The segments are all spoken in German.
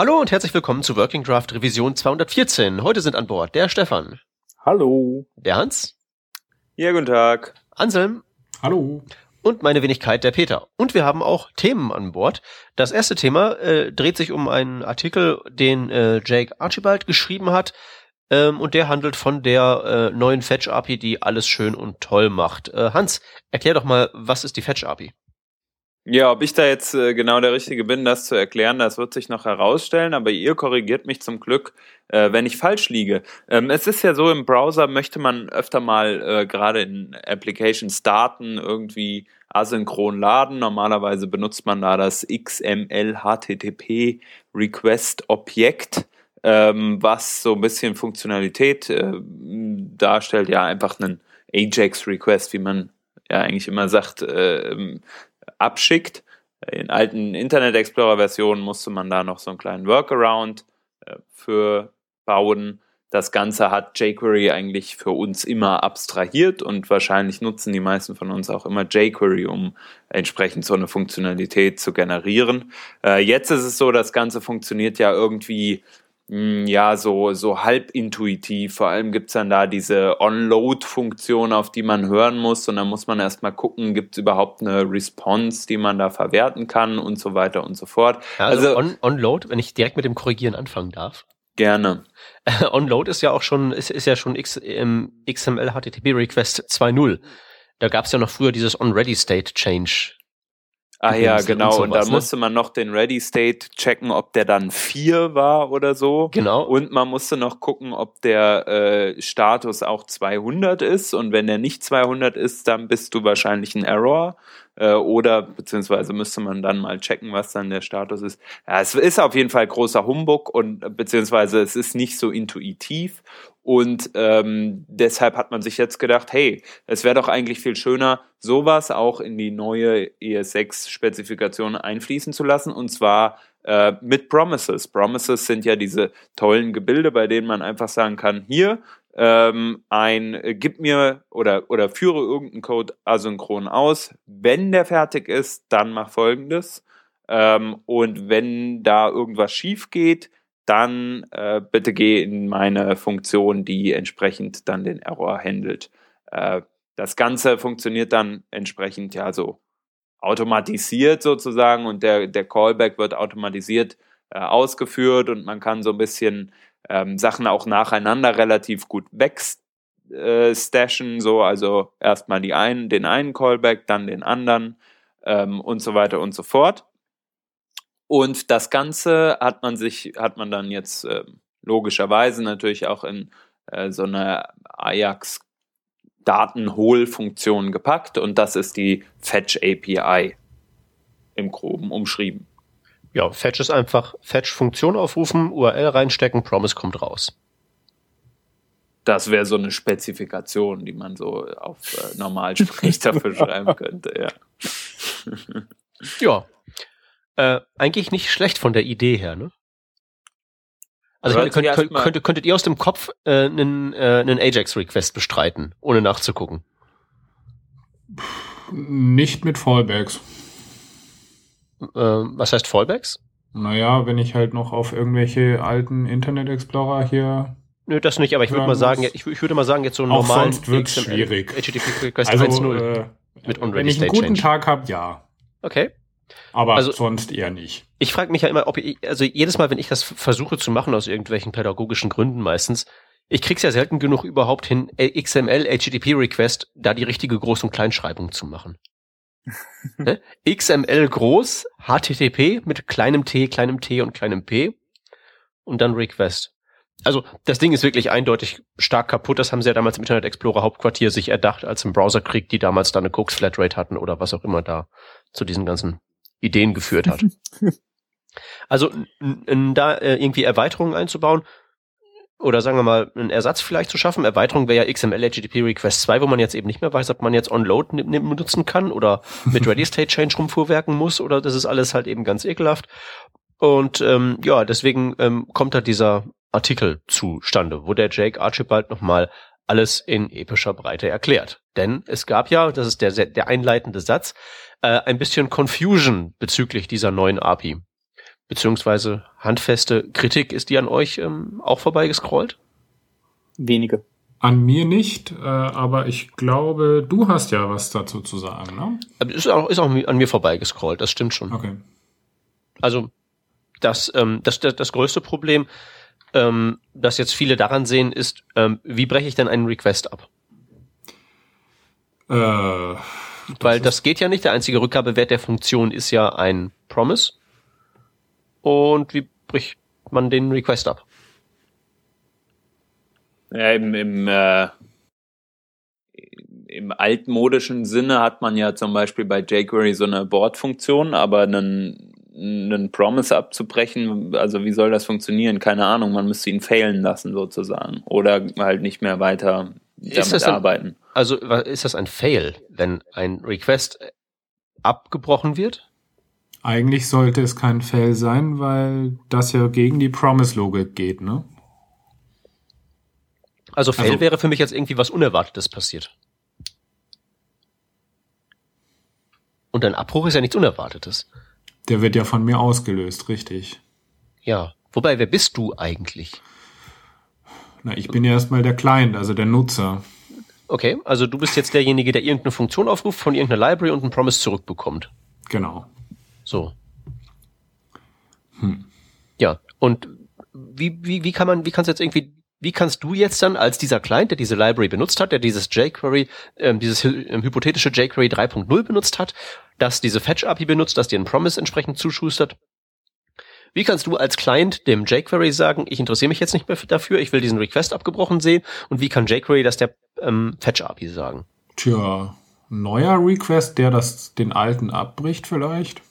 Hallo und herzlich willkommen zu Working Draft Revision 214. Heute sind an Bord der Stefan. Hallo. Der Hans. Ja, guten Tag. Anselm. Hallo. Und meine Wenigkeit, der Peter. Und wir haben auch Themen an Bord. Das erste Thema äh, dreht sich um einen Artikel, den äh, Jake Archibald geschrieben hat. Ähm, und der handelt von der äh, neuen Fetch-API, die alles schön und toll macht. Äh, Hans, erklär doch mal, was ist die Fetch-API? Ja, ob ich da jetzt äh, genau der Richtige bin, das zu erklären, das wird sich noch herausstellen, aber ihr korrigiert mich zum Glück, äh, wenn ich falsch liege. Ähm, es ist ja so, im Browser möchte man öfter mal äh, gerade in Applications Daten irgendwie asynchron laden. Normalerweise benutzt man da das XML HTTP Request Objekt, ähm, was so ein bisschen Funktionalität darstellt, ja einfach einen Ajax Request, wie man ja eigentlich immer sagt, äh, abschickt. In alten Internet Explorer Versionen musste man da noch so einen kleinen Workaround äh, für bauen. Das Ganze hat jQuery eigentlich für uns immer abstrahiert und wahrscheinlich nutzen die meisten von uns auch immer jQuery, um entsprechend so eine Funktionalität zu generieren. Äh, jetzt ist es so, das Ganze funktioniert ja irgendwie ja, so, so halb intuitiv. Vor allem gibt's dann da diese On-Load-Funktion, auf die man hören muss. Und dann muss man erstmal gucken, gibt's überhaupt eine Response, die man da verwerten kann und so weiter und so fort. Ja, also, also On-Load, wenn ich direkt mit dem Korrigieren anfangen darf. Gerne. On-Load ist ja auch schon, ist, ist ja schon X, im XML HTTP Request 2.0. Da gab's ja noch früher dieses On-Ready-State-Change Ah ja, genau. Und, sowas, und dann ne? musste man noch den Ready State checken, ob der dann vier war oder so. Genau. Und man musste noch gucken, ob der äh, Status auch 200 ist. Und wenn der nicht 200 ist, dann bist du wahrscheinlich ein Error. Äh, oder beziehungsweise müsste man dann mal checken, was dann der Status ist. Ja, es ist auf jeden Fall großer Humbug und beziehungsweise es ist nicht so intuitiv. Und ähm, deshalb hat man sich jetzt gedacht, hey, es wäre doch eigentlich viel schöner, sowas auch in die neue ES6-Spezifikation einfließen zu lassen. Und zwar äh, mit Promises. Promises sind ja diese tollen Gebilde, bei denen man einfach sagen kann, hier, ähm, ein, äh, gib mir oder, oder führe irgendeinen Code asynchron aus. Wenn der fertig ist, dann mach folgendes. Ähm, und wenn da irgendwas schief geht, dann äh, bitte geh in meine Funktion, die entsprechend dann den Error handelt. Äh, das Ganze funktioniert dann entsprechend ja so automatisiert sozusagen und der, der Callback wird automatisiert äh, ausgeführt und man kann so ein bisschen ähm, Sachen auch nacheinander relativ gut wegstashen, so also erstmal die einen, den einen Callback, dann den anderen ähm, und so weiter und so fort. Und das Ganze hat man sich, hat man dann jetzt äh, logischerweise natürlich auch in äh, so eine Ajax Datenholfunktion gepackt und das ist die Fetch API im Groben umschrieben. Ja, Fetch ist einfach Fetch Funktion aufrufen, URL reinstecken, Promise kommt raus. Das wäre so eine Spezifikation, die man so auf äh, Normalsprech dafür schreiben könnte, ja. ja, äh, eigentlich nicht schlecht von der Idee her, ne? Also könnt, könnt, könnt, könntet, könntet ihr aus dem Kopf äh, einen, äh, einen Ajax-Request bestreiten, ohne nachzugucken? Nicht mit Fallbacks. Äh, was heißt Fallbacks? Naja, wenn ich halt noch auf irgendwelche alten Internet Explorer hier. Nö, das nicht, aber ich würde mal sagen, ich, ich, würde mal sagen, jetzt so einen normalen sonst wird's XML, schwierig. HTTP Request also, 1.0 äh, mit Wenn ich einen guten Change. Tag habe, ja. Okay. Aber also, sonst eher nicht. Ich frage mich ja immer, ob ich, also jedes Mal, wenn ich das versuche zu machen aus irgendwelchen pädagogischen Gründen meistens, ich krieg's ja selten genug überhaupt hin, XML, HTTP Request, da die richtige Groß- und Kleinschreibung zu machen. XML groß, HTTP mit kleinem t, kleinem t und kleinem p und dann Request. Also das Ding ist wirklich eindeutig stark kaputt. Das haben sie ja damals im Internet Explorer Hauptquartier sich erdacht, als im Browserkrieg, die damals da eine Cooks Flatrate hatten oder was auch immer da zu diesen ganzen Ideen geführt hat. also da äh, irgendwie Erweiterungen einzubauen oder sagen wir mal einen Ersatz vielleicht zu schaffen. Erweiterung wäre ja XML HTTP Request 2, wo man jetzt eben nicht mehr weiß, ob man jetzt OnLoad benutzen kann oder mit Ready State Change rumfuhrwerken muss oder das ist alles halt eben ganz ekelhaft. Und ähm, ja, deswegen ähm, kommt da dieser Artikel zustande, wo der Jake Archibald nochmal alles in epischer Breite erklärt. Denn es gab ja, das ist der, der einleitende Satz, äh, ein bisschen Confusion bezüglich dieser neuen API. Beziehungsweise handfeste Kritik, ist die an euch ähm, auch vorbeigescrollt? Wenige. An mir nicht, äh, aber ich glaube, du hast ja was dazu zu sagen, ne? Ist auch, ist auch an mir vorbeigescrollt, das stimmt schon. Okay. Also das, ähm, das, das, das größte Problem, ähm, das jetzt viele daran sehen, ist, ähm, wie breche ich denn einen Request ab? Äh, das Weil das geht ja nicht. Der einzige Rückgabewert der Funktion ist ja ein Promise. Und wie bricht man den Request ab? Ja, im, im, äh, im altmodischen Sinne hat man ja zum Beispiel bei jQuery so eine Board-Funktion, aber einen, einen Promise abzubrechen, also wie soll das funktionieren? Keine Ahnung, man müsste ihn failen lassen sozusagen oder halt nicht mehr weiter damit dann- arbeiten. Also ist das ein Fail, wenn ein Request abgebrochen wird? Eigentlich sollte es kein Fail sein, weil das ja gegen die Promise-Logik geht, ne? Also Fail Also- wäre für mich jetzt irgendwie was Unerwartetes passiert. Und ein Abbruch ist ja nichts Unerwartetes. Der wird ja von mir ausgelöst, richtig. Ja. Wobei, wer bist du eigentlich? Na, ich bin ja erstmal der Client, also der Nutzer. Okay, also du bist jetzt derjenige, der irgendeine Funktion aufruft, von irgendeiner Library und einen Promise zurückbekommt. Genau. So. Ja, und wie, wie, wie kann man, wie kannst du jetzt irgendwie, wie kannst du jetzt dann als dieser Client, der diese Library benutzt hat, der dieses jQuery, ähm, dieses ähm, hypothetische jQuery 3.0 benutzt hat, das diese Fetch-API benutzt, das dir einen Promise entsprechend zuschustert, wie kannst du als Client dem jQuery sagen, ich interessiere mich jetzt nicht mehr dafür, ich will diesen Request abgebrochen sehen und wie kann jQuery das der ähm, Fetch-API sagen? Tja, neuer Request, der das den alten abbricht vielleicht?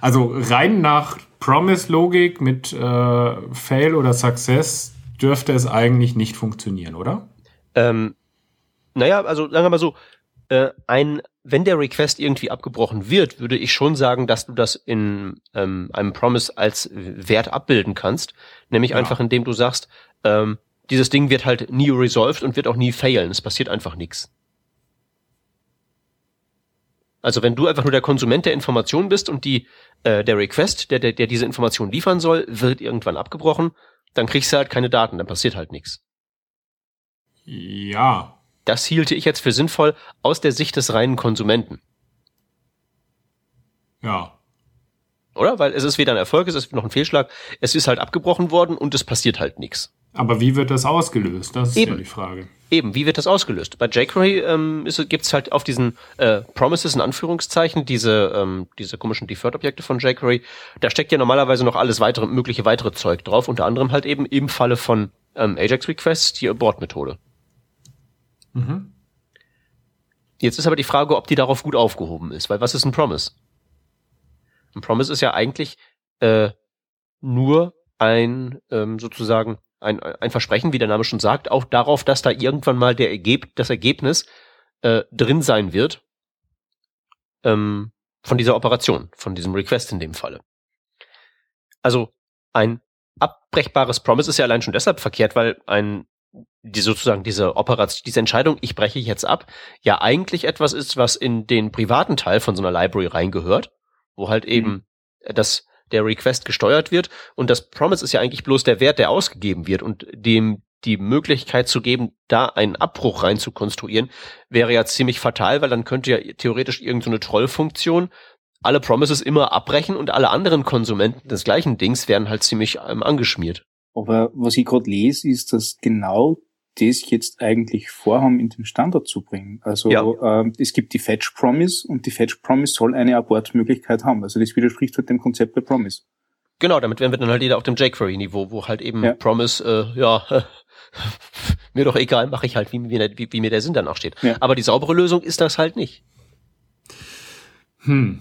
Also rein nach Promise-Logik mit äh, Fail oder Success dürfte es eigentlich nicht funktionieren, oder? Ähm, naja, also sagen wir mal so, äh, ein, wenn der Request irgendwie abgebrochen wird, würde ich schon sagen, dass du das in ähm, einem Promise als Wert abbilden kannst. Nämlich Ja. einfach, indem du sagst, ähm, dieses Ding wird halt nie resolved und wird auch nie failen. Es passiert einfach nichts. Also wenn du einfach nur der Konsument der Information bist und die äh, der Request, der, der, der diese Information liefern soll, wird irgendwann abgebrochen, dann kriegst du halt keine Daten, dann passiert halt nichts. Ja. Das hielte ich jetzt für sinnvoll aus der Sicht des reinen Konsumenten. Ja. Oder? Weil es ist weder ein Erfolg, es ist noch ein Fehlschlag. Es ist halt abgebrochen worden und es passiert halt nichts. Aber wie wird das ausgelöst? Das ist ja Eben. die Frage. Eben, wie wird das ausgelöst? Bei jQuery ähm, ist, gibt's halt auf diesen äh, Promises in Anführungszeichen, diese, ähm, diese komischen Deferred-Objekte von jQuery, da steckt ja normalerweise noch alles weitere, mögliche weitere Zeug drauf, unter anderem halt eben im Falle von ähm, Ajax-Requests die Abort-Methode. Mhm. Jetzt ist aber die Frage, ob die darauf gut aufgehoben ist, weil was ist ein Promise? Ein Promise ist ja eigentlich äh, nur ein ähm, sozusagen ein, ein Versprechen, wie der Name schon sagt, auch darauf, dass da irgendwann mal der Ergeb das Ergebnis äh, drin sein wird ähm, von dieser Operation, von diesem Request in dem Falle. Also ein abbrechbares Promise ist ja allein schon deshalb verkehrt, weil ein die sozusagen diese Operation, diese Entscheidung, ich breche jetzt ab, ja eigentlich etwas ist, was in den privaten Teil von so einer Library reingehört, wo halt eben das der Request gesteuert wird und das Promise ist ja eigentlich bloß der Wert, der ausgegeben wird und dem die Möglichkeit zu geben, da einen Abbruch rein zu konstruieren, wäre ja ziemlich fatal, weil dann könnte ja theoretisch irgendeine Trollfunktion alle Promises immer abbrechen und alle anderen Konsumenten des gleichen Dings werden halt ziemlich ähm, angeschmiert. Aber was ich gerade lese, ist, dass genau das jetzt eigentlich vorhaben, in den Standard zu bringen. Also Ja. ähm, es gibt die Fetch Promise und die Fetch Promise soll eine Abortmöglichkeit haben. Also das widerspricht halt dem Konzept der Promise. Genau, damit wären wir dann halt wieder auf dem jQuery-Niveau, wo halt eben Ja. Promise, äh, ja, mir doch egal, mache ich halt, wie, mir der- wie, wie mir der Sinn danach steht. Ja. Aber die saubere Lösung ist das halt nicht. Hm.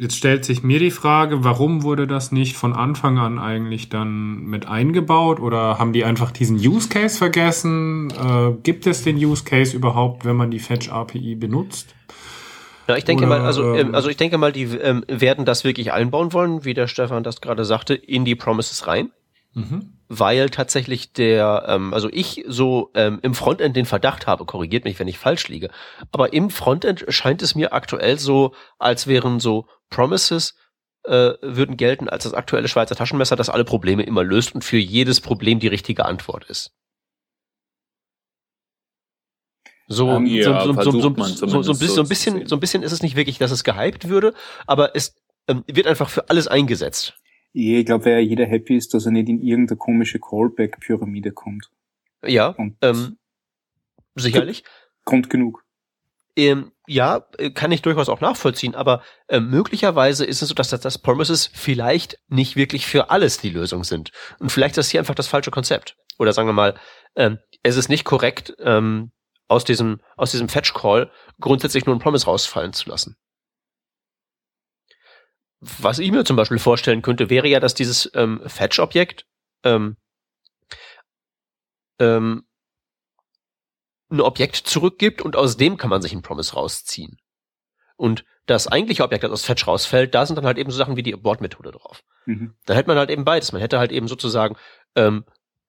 Jetzt stellt sich mir die Frage, warum wurde das nicht von Anfang an eigentlich dann mit eingebaut oder haben die einfach diesen Use Case vergessen? Äh, gibt es den Use Case überhaupt, wenn man die Fetch API benutzt? Ja, ich denke Oder, mal, also, ähm, ähm, also ich denke mal, die ähm, werden das wirklich einbauen wollen, wie der Stefan das gerade sagte, in die Promises rein. Mhm. Weil tatsächlich der, ähm, also ich so ähm, im Frontend den Verdacht habe, korrigiert mich, wenn ich falsch liege, aber im Frontend scheint es mir aktuell so, als wären so Promises äh, würden gelten als das aktuelle Schweizer Taschenmesser, das alle Probleme immer löst und für jedes Problem die richtige Antwort ist. So, Ähm, ja, so, so, so, so, so, ein bisschen, so ein bisschen, so ein bisschen ist es nicht wirklich, dass es gehypt würde, aber es ähm, wird einfach für alles eingesetzt. Ich glaube, weil jeder happy ist, dass er nicht in irgendeine komische Callback-Pyramide kommt. Ja, Und ähm, sicherlich. Grund genug. Ähm, ja, kann ich durchaus auch nachvollziehen, aber äh, möglicherweise ist es so, dass das, das Promises vielleicht nicht wirklich für alles die Lösung sind. Und vielleicht ist das hier einfach das falsche Konzept. Oder sagen wir mal, ähm, es ist nicht korrekt, ähm, aus diesem, aus diesem Fetch-Call grundsätzlich nur ein Promise rausfallen zu lassen. Was ich mir zum Beispiel vorstellen könnte, wäre ja, dass dieses ähm, Fetch-Objekt ähm, ähm, ein Objekt zurückgibt und aus dem kann man sich ein Promise rausziehen. Und das eigentliche Objekt, das aus Fetch rausfällt, da sind dann halt eben so Sachen wie die Abort-Methode drauf. Mhm. Dann hätte man halt eben beides. Man hätte halt eben sozusagen, ähm,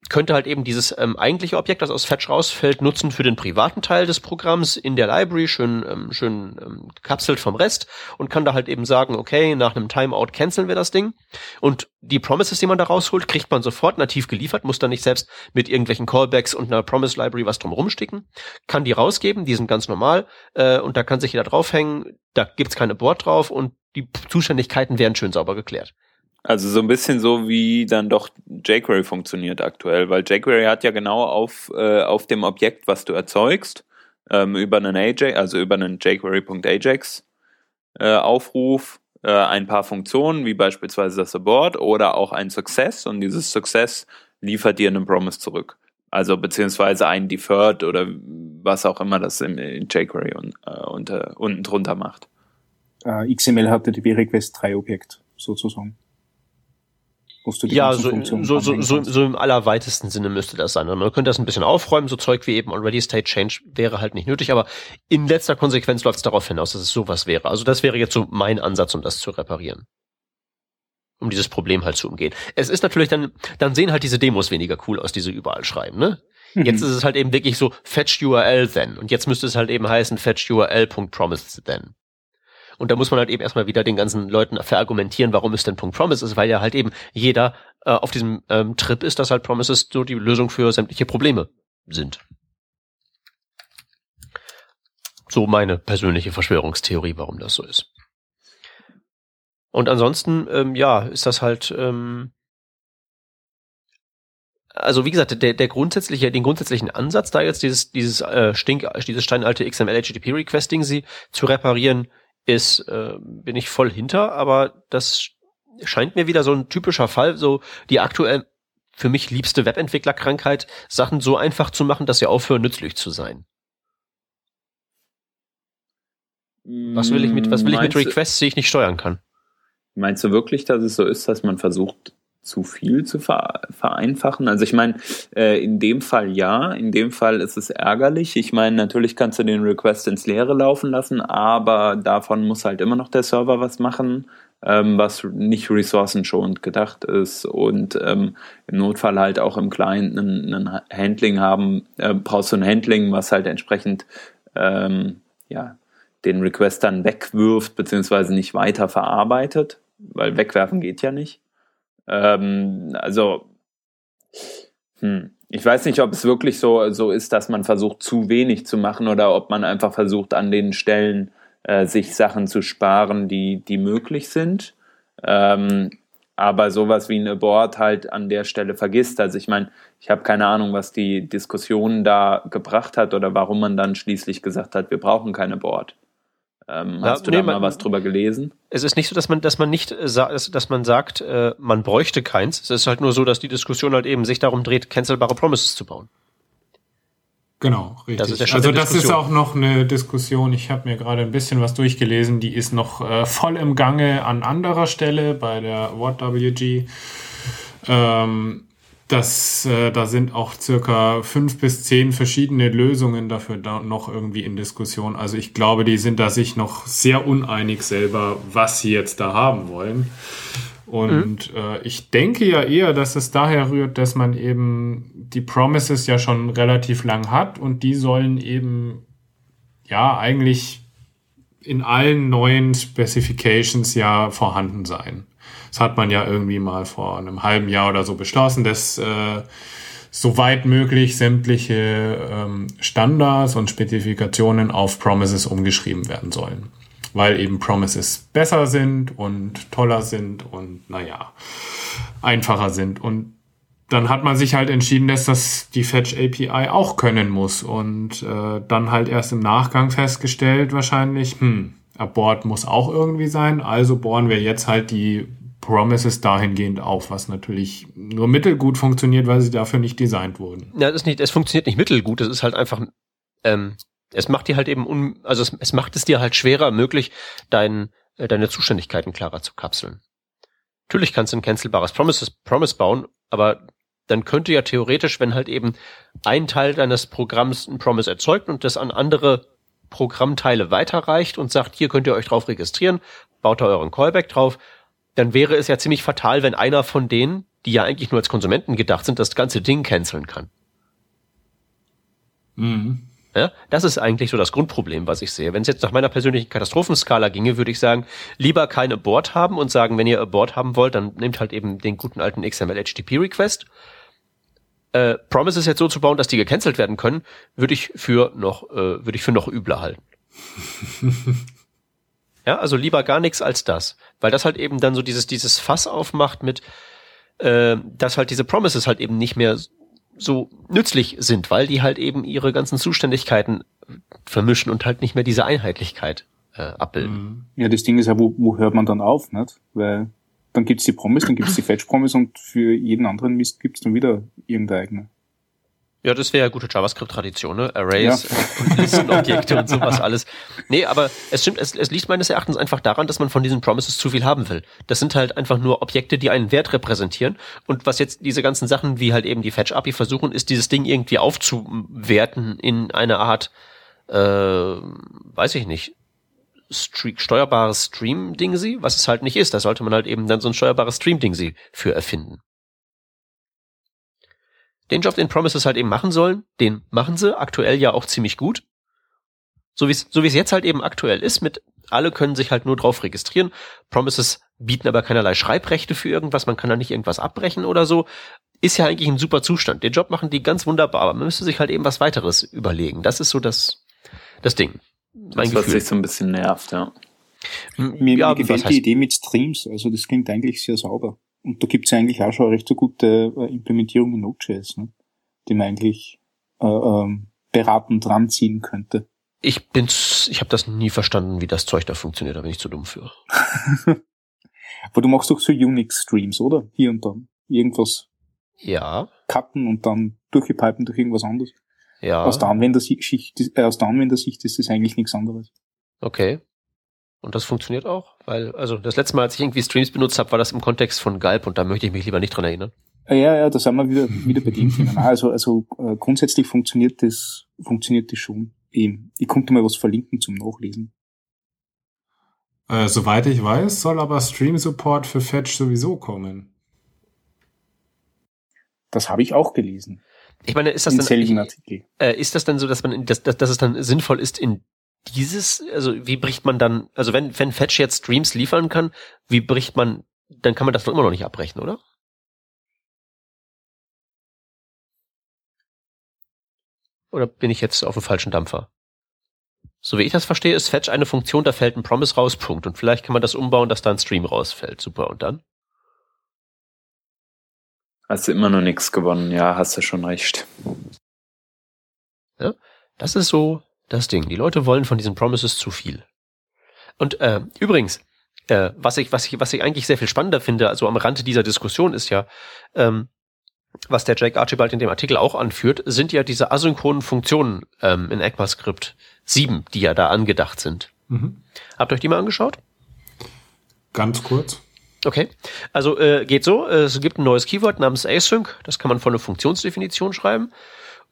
könnte halt eben dieses ähm, eigentliche Objekt, das aus Fetch rausfällt, nutzen für den privaten Teil des Programms in der Library, schön, ähm, schön ähm, gekapselt vom Rest und kann da halt eben sagen, okay, nach einem Timeout canceln wir das Ding. Und die Promises, die man da rausholt, kriegt man sofort nativ geliefert, muss dann nicht selbst mit irgendwelchen Callbacks und einer Promise Library was drum rumsticken, kann die rausgeben, die sind ganz normal äh, und da kann sich jeder draufhängen, da gibt's keine Board drauf und die Zuständigkeiten werden schön sauber geklärt. Also so ein bisschen so, wie dann doch jQuery funktioniert aktuell, weil jQuery hat ja genau auf, äh, auf dem Objekt, was du erzeugst, ähm, über einen AJ, also über einen jQuery.ajax äh, Aufruf, äh, ein paar Funktionen, wie beispielsweise das Abort oder auch ein Success und dieses Success liefert dir einen Promise zurück. Also beziehungsweise ein Deferred oder was auch immer das im, in jQuery un, äh, unter, unten drunter macht. Äh, XML die request 3 Objekt, sozusagen. Wo du die Ja, so, so, so, so, so im allerweitesten Sinne müsste das sein. Und man könnte das ein bisschen aufräumen, so Zeug wie eben Already State Change wäre halt nicht nötig, aber in letzter Konsequenz läuft es darauf hinaus, dass es sowas wäre. Also das wäre jetzt so mein Ansatz, um das zu reparieren. Um dieses Problem halt zu umgehen. Es ist natürlich dann, dann sehen halt diese Demos weniger cool aus, die sie überall schreiben, ne? Mhm. Jetzt ist es halt eben wirklich so fetch URL then. Und jetzt müsste es halt eben heißen fetch URL.promise then. Und da muss man halt eben erstmal wieder den ganzen Leuten verargumentieren, warum es denn Punkt Promise ist, weil ja halt eben jeder äh, auf diesem ähm, Trip ist, dass halt Promises so die Lösung für sämtliche Probleme sind. So meine persönliche Verschwörungstheorie, warum das so ist. Und ansonsten, ähm, ja, ist das halt, ähm, also wie gesagt, der, der grundsätzliche, den grundsätzlichen Ansatz, da jetzt dieses, dieses äh, Stink, dieses steinalte XML HTTP Requesting sie zu reparieren, ist, äh, bin ich voll hinter, aber das scheint mir wieder so ein typischer Fall, so die aktuell für mich liebste Webentwicklerkrankheit, Sachen so einfach zu machen, dass sie aufhören, nützlich zu sein. Was will ich mit, was will ich mit Requests, die ich nicht steuern kann? Meinst du wirklich, dass es so ist, dass man versucht, zu viel zu ver vereinfachen? Also ich meine, äh, in dem Fall ja, in dem Fall ist es ärgerlich. Ich meine, natürlich kannst du den Request ins Leere laufen lassen, aber davon muss halt immer noch der Server was machen, ähm, was nicht ressourcenschonend gedacht ist und ähm, im Notfall halt auch im Client ein, ein Handling haben, äh, brauchst du ein Handling, was halt entsprechend ähm, ja, den Request dann wegwirft, beziehungsweise nicht weiter verarbeitet, weil wegwerfen geht ja nicht. Ähm, also, hm, ich weiß nicht, ob es wirklich so, so ist, dass man versucht, zu wenig zu machen oder ob man einfach versucht, an den Stellen äh, sich Sachen zu sparen, die, die möglich sind. Ähm, aber sowas wie ein Abort halt an der Stelle vergisst. Also ich meine, ich habe keine Ahnung, was die Diskussion da gebracht hat oder warum man dann schließlich gesagt hat, wir brauchen kein Abort. Ähm, Ja, hast du nee, da mal man- was drüber gelesen? Es ist nicht so, dass man, dass man nicht, äh, dass, dass man sagt, äh, man bräuchte keins. Es ist halt nur so, dass die Diskussion halt eben sich darum dreht, cancelbare Promises zu bauen. Genau, richtig. Das ist der Stand also das ist auch noch eine Diskussion. Ich habe mir gerade ein bisschen was durchgelesen. Die ist noch äh, voll im Gange an anderer Stelle bei der WattWG. Ähm, das, äh, da sind auch circa fünf bis zehn verschiedene Lösungen dafür da noch irgendwie in Diskussion. Also ich glaube, die sind da sich noch sehr uneinig selber, was sie jetzt da haben wollen. Und mhm. äh, ich denke ja eher, dass es daher rührt, dass man eben die Promises ja schon relativ lang hat und die sollen eben ja eigentlich in allen neuen Specifications ja vorhanden sein. Das hat man ja irgendwie mal vor einem halben Jahr oder so beschlossen, dass äh, soweit möglich sämtliche ähm, Standards und Spezifikationen auf Promises umgeschrieben werden sollen. Weil eben Promises besser sind und toller sind und naja, einfacher sind. Und dann hat man sich halt entschieden, dass das die Fetch API auch können muss. Und äh, dann halt erst im Nachgang festgestellt, wahrscheinlich, hm, Abort muss auch irgendwie sein. Also bohren wir jetzt halt die Promises dahingehend auf, was natürlich nur mittelgut funktioniert, weil sie dafür nicht designt wurden. Ja, das ist nicht, es funktioniert nicht mittelgut, es ist halt einfach, ähm, es macht dir halt eben, un, also es, es macht es dir halt schwerer möglich, dein, äh, deine Zuständigkeiten klarer zu kapseln. Natürlich kannst du ein cancelbares Promises, Promise bauen, aber dann könnte ja theoretisch, wenn halt eben ein Teil deines Programms ein Promise erzeugt und das an andere Programmteile weiterreicht und sagt, hier könnt ihr euch drauf registrieren, baut da euren Callback drauf, dann wäre es ja ziemlich fatal, wenn einer von denen, die ja eigentlich nur als Konsumenten gedacht sind, das ganze Ding canceln kann. Mhm. Ja, das ist eigentlich so das Grundproblem, was ich sehe. Wenn es jetzt nach meiner persönlichen Katastrophenskala ginge, würde ich sagen, lieber kein Abort haben und sagen, wenn ihr Abort haben wollt, dann nehmt halt eben den guten alten XML HTTP Request. Äh, Promises jetzt so zu bauen, dass die gecancelt werden können, würde ich für noch, äh, würde ich für noch übler halten. Ja, also lieber gar nichts als das. Weil das halt eben dann so dieses, dieses Fass aufmacht mit, äh, dass halt diese Promises halt eben nicht mehr so nützlich sind, weil die halt eben ihre ganzen Zuständigkeiten vermischen und halt nicht mehr diese Einheitlichkeit äh, abbilden. Ja, das Ding ist ja, wo, wo hört man dann auf, nicht? Weil dann gibt's die Promise, dann gibt's die Fetch-Promise und für jeden anderen Mist gibt's dann wieder irgendeine eigene. Ja, das wäre ja gute JavaScript-Tradition, ne? Arrays ja. und Listenobjekte und sowas alles. Nee, aber es stimmt, es, es liegt meines Erachtens einfach daran, dass man von diesen Promises zu viel haben will. Das sind halt einfach nur Objekte, die einen Wert repräsentieren. Und was jetzt diese ganzen Sachen wie halt eben die Fetch-API versuchen, ist dieses Ding irgendwie aufzuwerten in eine Art, äh, weiß ich nicht, Streak, steuerbares Stream-Ding sie, was es halt nicht ist. Da sollte man halt eben dann so ein steuerbares Stream-Ding sie für erfinden den Job, den Promises halt eben machen sollen, den machen sie aktuell ja auch ziemlich gut. So wie es so wie es jetzt halt eben aktuell ist, mit alle können sich halt nur drauf registrieren. Promises bieten aber keinerlei Schreibrechte für irgendwas, man kann da nicht irgendwas abbrechen oder so. Ist ja eigentlich ein super Zustand. Den Job machen die ganz wunderbar, aber man müsste sich halt eben was weiteres überlegen. Das ist so das, das Ding. Mein das, was sich so ein bisschen nervt, ja. Mir, ja, mir gefällt die Idee mit Streams, also das klingt eigentlich sehr sauber. Und da gibt's ja eigentlich auch schon eine recht so gute äh, Implementierung in Node.js, ne? die man eigentlich äh, ähm, beratend ranziehen könnte. Ich bin's, ich habe das nie verstanden, wie das Zeug da funktioniert, da bin ich zu dumm für. Aber du machst doch so Unix-Streams, oder? Hier und dann. Irgendwas ja. cutten und dann durchgepipen durch irgendwas anderes. Ja. Aus der Anwendersicht, äh, aus der Anwendersicht ist das eigentlich nichts anderes. Okay. Und das funktioniert auch, weil, also das letzte Mal, als ich irgendwie Streams benutzt habe, war das im Kontext von Galb und da möchte ich mich lieber nicht dran erinnern. Ja, ja, da sind wir wieder, wieder bei dem Thema. Also, also äh, grundsätzlich funktioniert das, funktioniert das schon. Eben. Ich konnte mal was verlinken zum Nachlesen. Äh, soweit ich weiß, soll aber Stream Support für Fetch sowieso kommen. Das habe ich auch gelesen. Ich meine, ist das dann, ich, äh, ist das dann so, dass man, dass, dass, dass es dann sinnvoll ist, in dieses, also wie bricht man dann, also wenn, wenn Fetch jetzt Streams liefern kann, wie bricht man, dann kann man das doch immer noch nicht abbrechen, oder? Oder bin ich jetzt auf dem falschen Dampfer? So wie ich das verstehe, ist Fetch eine Funktion, da fällt ein Promise raus, Punkt. Und vielleicht kann man das umbauen, dass da ein Stream rausfällt. Super. Und dann? Hast du immer noch nichts gewonnen. Ja, hast du schon recht. Ja, das ist so das Ding. Die Leute wollen von diesen Promises zu viel. Und äh, übrigens, äh, was ich, was ich, was ich eigentlich sehr viel spannender finde, also am Rande dieser Diskussion ist ja, ähm, was der Jake Archibald in dem Artikel auch anführt, sind ja diese asynchronen Funktionen ähm, in ECMAScript 7, die ja da angedacht sind. Mhm. Habt ihr euch die mal angeschaut? Ganz kurz. Okay, also äh, geht so, es gibt ein neues Keyword namens async, das kann man von einer Funktionsdefinition schreiben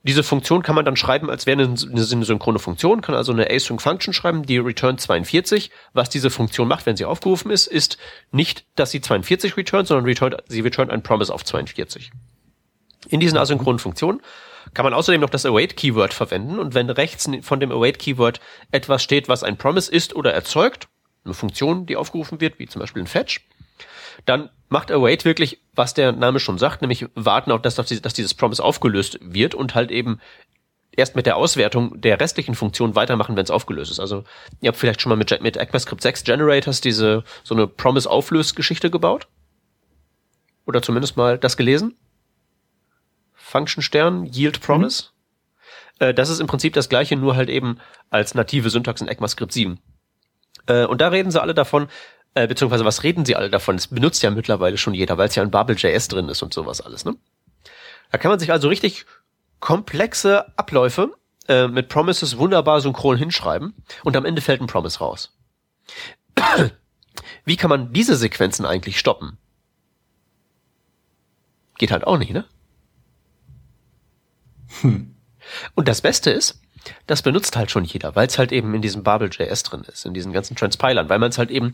diese Funktion kann man dann schreiben, als wäre eine, eine synchrone Funktion, kann also eine async Function schreiben, die return 42. Was diese Funktion macht, wenn sie aufgerufen ist, ist nicht, dass sie 42 returnt, sondern returnt, sie returnt ein Promise auf 42. In diesen asynchronen Funktionen kann man außerdem noch das await-Keyword verwenden und wenn rechts von dem await-Keyword etwas steht, was ein Promise ist oder erzeugt, eine Funktion, die aufgerufen wird, wie zum Beispiel ein Fetch, dann macht await wirklich, was der Name schon sagt, nämlich warten auf das, dass dieses Promise aufgelöst wird und halt eben erst mit der Auswertung der restlichen Funktion weitermachen, wenn es aufgelöst ist. Also ihr habt vielleicht schon mal mit, mit ECMAScript 6 Generators diese so eine Promise-Auflösgeschichte gebaut? Oder zumindest mal das gelesen? Function Stern, Yield Promise. Mhm. Äh, das ist im Prinzip das gleiche, nur halt eben als native Syntax in ECMAScript 7. Äh, und da reden sie alle davon, äh, beziehungsweise was reden sie alle davon? Es benutzt ja mittlerweile schon jeder, weil es ja in Babel.js drin ist und sowas alles, ne? Da kann man sich also richtig komplexe Abläufe äh, mit Promises wunderbar synchron hinschreiben und am Ende fällt ein Promise raus. Wie kann man diese Sequenzen eigentlich stoppen? Geht halt auch nicht, ne? Hm. Und das Beste ist, das benutzt halt schon jeder, weil es halt eben in diesem Babel.js drin ist, in diesen ganzen Transpilern, weil man es halt eben,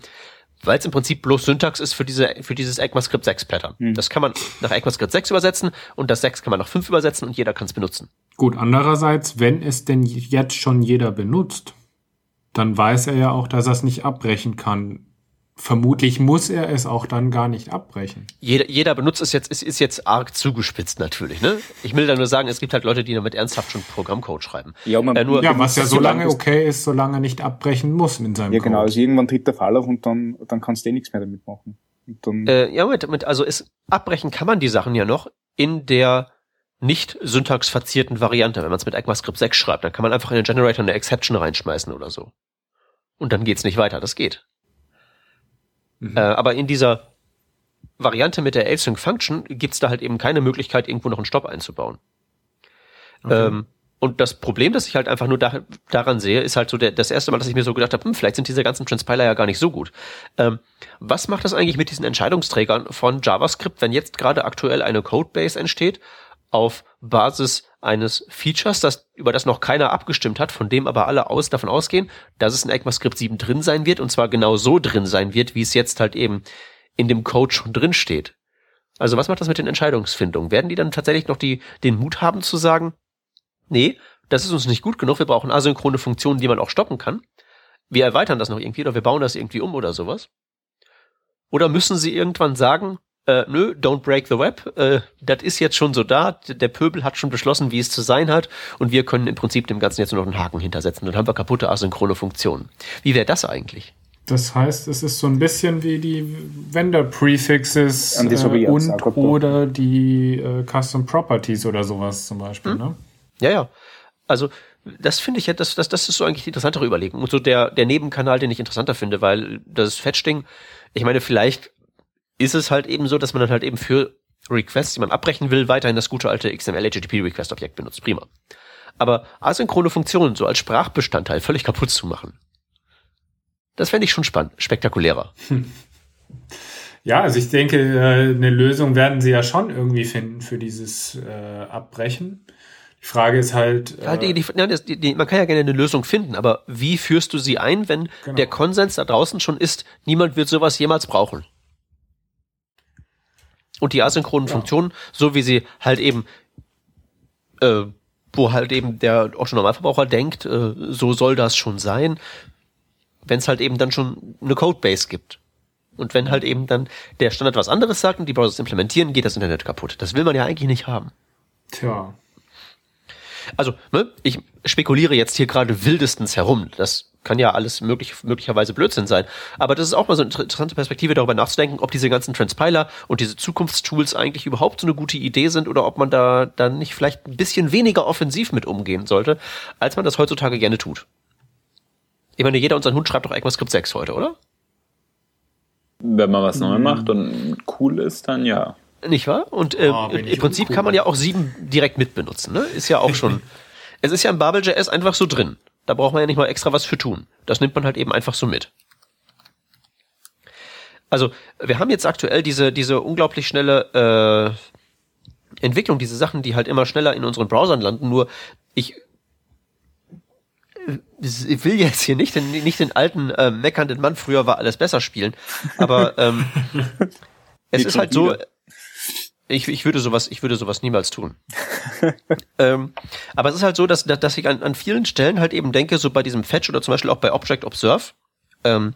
weil es im Prinzip bloß Syntax ist für diese, für dieses ECMAScript 6 Pattern. Mhm. Das kann man nach ECMAScript 6 übersetzen und das 6 kann man nach 5 übersetzen und jeder kann es benutzen. Gut, andererseits, wenn es denn jetzt schon jeder benutzt, dann weiß er ja auch, dass er es nicht abbrechen kann vermutlich muss er es auch dann gar nicht abbrechen. Jeder, jeder benutzt es jetzt, es ist jetzt arg zugespitzt natürlich. Ne? Ich will da nur sagen, es gibt halt Leute, die damit ernsthaft schon Programmcode schreiben. Ja, man, äh, nur, ja was ja so lange okay ist, solange er nicht abbrechen muss in seinem Ja, genau. Also irgendwann tritt der Fall auf und dann, dann kannst du eh nichts mehr damit machen. Dann äh, ja, mit, mit, also es, abbrechen kann man die Sachen ja noch in der nicht syntaxverzierten Variante. Wenn man es mit ECMAScript 6 schreibt, dann kann man einfach in den Generator eine Exception reinschmeißen oder so. Und dann geht's nicht weiter. Das geht. Mhm. Äh, aber in dieser Variante mit der Async Function gibt's da halt eben keine Möglichkeit, irgendwo noch einen Stopp einzubauen. Okay. Ähm, und das Problem, das ich halt einfach nur da, daran sehe, ist halt so der, das erste Mal, dass ich mir so gedacht habe, hm, vielleicht sind diese ganzen Transpiler ja gar nicht so gut. Ähm, was macht das eigentlich mit diesen Entscheidungsträgern von JavaScript, wenn jetzt gerade aktuell eine Codebase entsteht auf Basis eines Features, das, über das noch keiner abgestimmt hat, von dem aber alle aus, davon ausgehen, dass es in ECMAScript 7 drin sein wird und zwar genau so drin sein wird, wie es jetzt halt eben in dem Code schon drin steht. Also was macht das mit den Entscheidungsfindungen? Werden die dann tatsächlich noch die, den Mut haben zu sagen, nee, das ist uns nicht gut genug, wir brauchen asynchrone Funktionen, die man auch stoppen kann. Wir erweitern das noch irgendwie oder wir bauen das irgendwie um oder sowas. Oder müssen sie irgendwann sagen, äh, nö, don't break the web, äh, das ist jetzt schon so da, der Pöbel hat schon beschlossen, wie es zu sein hat und wir können im Prinzip dem Ganzen jetzt nur noch einen Haken hintersetzen. Dann haben wir kaputte asynchrone Funktionen. Wie wäre das eigentlich? Das heißt, es ist so ein bisschen wie die Vendor-Prefixes äh, und oder die äh, Custom Properties oder sowas zum Beispiel, hm. ne? Ja, ja. Also das finde ich ja, das, das, das ist so eigentlich die interessantere Überlegung. Und so der, der Nebenkanal, den ich interessanter finde, weil das Fetch-Ding, ich meine, vielleicht ist es halt eben so, dass man dann halt eben für Requests, die man abbrechen will, weiterhin das gute alte XML HTTP Request Objekt benutzt. Prima. Aber asynchrone Funktionen so als Sprachbestandteil völlig kaputt zu machen, das fände ich schon spannend, spektakulärer. Ja, also ich denke, äh, eine Lösung werden sie ja schon irgendwie finden für dieses äh, Abbrechen. Die Frage ist halt. Äh, ja, die, die, die, man kann ja gerne eine Lösung finden, aber wie führst du sie ein, wenn genau. der Konsens da draußen schon ist, niemand wird sowas jemals brauchen? Und die asynchronen ja. Funktionen, so wie sie halt eben, äh, wo halt eben der Otto-Normalverbraucher denkt, äh, so soll das schon sein, wenn es halt eben dann schon eine Codebase gibt. Und wenn halt eben dann der Standard was anderes sagt und die Browsers implementieren, geht das Internet kaputt. Das will man ja eigentlich nicht haben. Tja. Also, ne, ich spekuliere jetzt hier gerade wildestens herum. Das kann ja alles möglich, möglicherweise Blödsinn sein. Aber das ist auch mal so eine interessante Perspektive, darüber nachzudenken, ob diese ganzen Transpiler und diese Zukunftstools eigentlich überhaupt so eine gute Idee sind oder ob man da dann nicht vielleicht ein bisschen weniger offensiv mit umgehen sollte, als man das heutzutage gerne tut. Ich meine, jeder unser Hund schreibt doch ECMAScript 6 heute, oder? Wenn man was neu hm. macht und cool ist, dann ja. Nicht wahr? Und äh, oh, im Prinzip cool. kann man ja auch sieben direkt mitbenutzen. Ne? Ist ja auch schon. es ist ja im Babel.js einfach so drin. Da braucht man ja nicht mal extra was für tun. Das nimmt man halt eben einfach so mit. Also, wir haben jetzt aktuell diese, diese unglaublich schnelle Entwicklung, diese Sachen, die halt immer schneller in unseren Browsern landen, nur ich ich will jetzt hier nicht den, nicht den alten äh, meckernden Mann, früher war alles besser spielen, aber ähm, es ist halt so, ich, ich würde sowas, ich würde sowas niemals tun. ähm, aber es ist halt so, dass, dass ich an, an vielen Stellen halt eben denke, so bei diesem Fetch oder zum Beispiel auch bei Object Observe, ähm,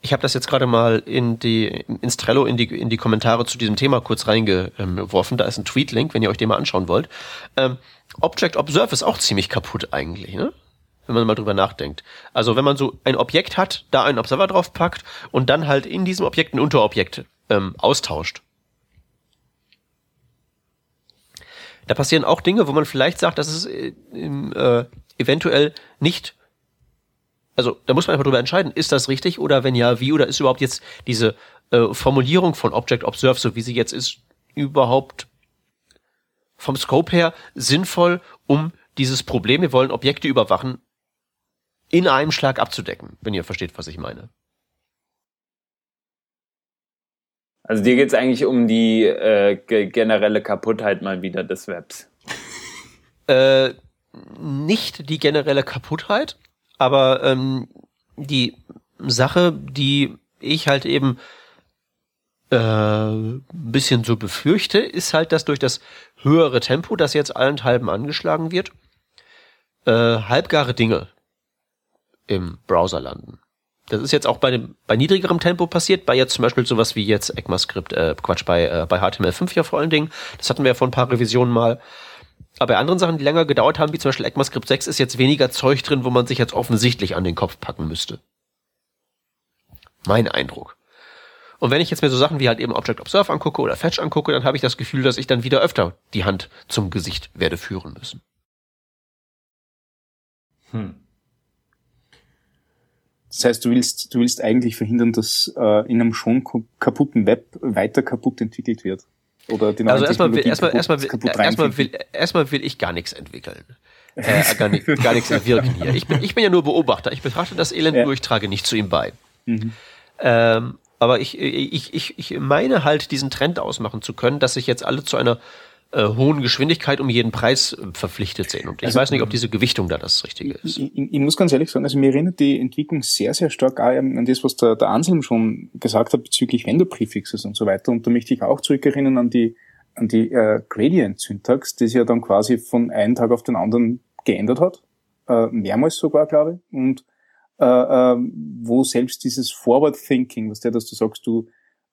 ich habe das jetzt gerade mal in die ins Trello in die in die Kommentare zu diesem Thema kurz reingeworfen. Da ist ein Tweet-Link, wenn ihr euch den mal anschauen wollt. Ähm, Object Observe ist auch ziemlich kaputt eigentlich, ne? wenn man mal drüber nachdenkt. Also wenn man so ein Objekt hat, da einen Observer drauf packt und dann halt in diesem Objekt ein Unterobjekt ähm, austauscht. Da passieren auch Dinge, wo man vielleicht sagt, dass es äh, äh, eventuell nicht also da muss man einfach drüber entscheiden, ist das richtig oder wenn ja, wie oder ist überhaupt jetzt diese äh, Formulierung von Object Observe, so wie sie jetzt ist, überhaupt vom Scope her sinnvoll, um dieses Problem, wir wollen Objekte überwachen, in einem Schlag abzudecken, wenn ihr versteht, was ich meine. Also dir geht's eigentlich um die äh, generelle Kaputtheit mal wieder des Webs. Äh, nicht die generelle Kaputtheit, aber ähm, die Sache, die ich halt eben äh, ein bisschen so befürchte, ist halt, dass durch das höhere Tempo, das jetzt allenthalben angeschlagen wird, äh, halbgare Dinge im Browser landen. Das ist jetzt auch bei dem bei niedrigerem Tempo passiert, bei jetzt zum Beispiel sowas wie jetzt ECMAScript, äh, Quatsch, bei, äh, bei HTML5 ja vor allen Dingen. Das hatten wir ja vor ein paar Revisionen mal. Aber bei anderen Sachen, die länger gedauert haben, wie zum Beispiel ECMAScript 6, ist jetzt weniger Zeug drin, wo man sich jetzt offensichtlich an den Kopf packen müsste. Mein Eindruck. Und wenn ich jetzt mir so Sachen wie halt eben Object Observe angucke oder Fetch angucke, dann habe ich das Gefühl, dass ich dann wieder öfter die Hand zum Gesicht werde führen müssen. Hm. Das heißt, du willst, du willst eigentlich verhindern, dass äh, in einem schon kaputten Web weiter kaputt entwickelt wird. Oder die also erstmal will, erstmal, erstmal, will, erstmal, will, erstmal will ich gar nichts entwickeln. Äh, gar, nicht, gar nichts entwirken hier. Ich bin, ich bin ja nur Beobachter. Ich betrachte das Elend ja. nur, ich trage nicht zu ihm bei. Mhm. Ähm, aber ich, ich, ich, ich meine halt, diesen Trend ausmachen zu können, dass sich jetzt alle zu einer äh, hohen Geschwindigkeit um jeden Preis äh, verpflichtet sehen. Und ich also, weiß nicht, ob diese Gewichtung da das Richtige ist. Ich, ich, ich, muss ganz ehrlich sagen, also mir erinnert die Entwicklung sehr, sehr stark an das, was der, der Anselm schon gesagt hat bezüglich Vendor-Prefixes und so weiter. Und da möchte ich auch zurückerinnern an die, an die äh, Gradient-Syntax, die sich ja dann quasi von einem Tag auf den anderen geändert hat. Äh, mehrmals sogar, glaube ich. Und äh, äh, wo selbst dieses Forward Thinking, was der, dass du sagst, du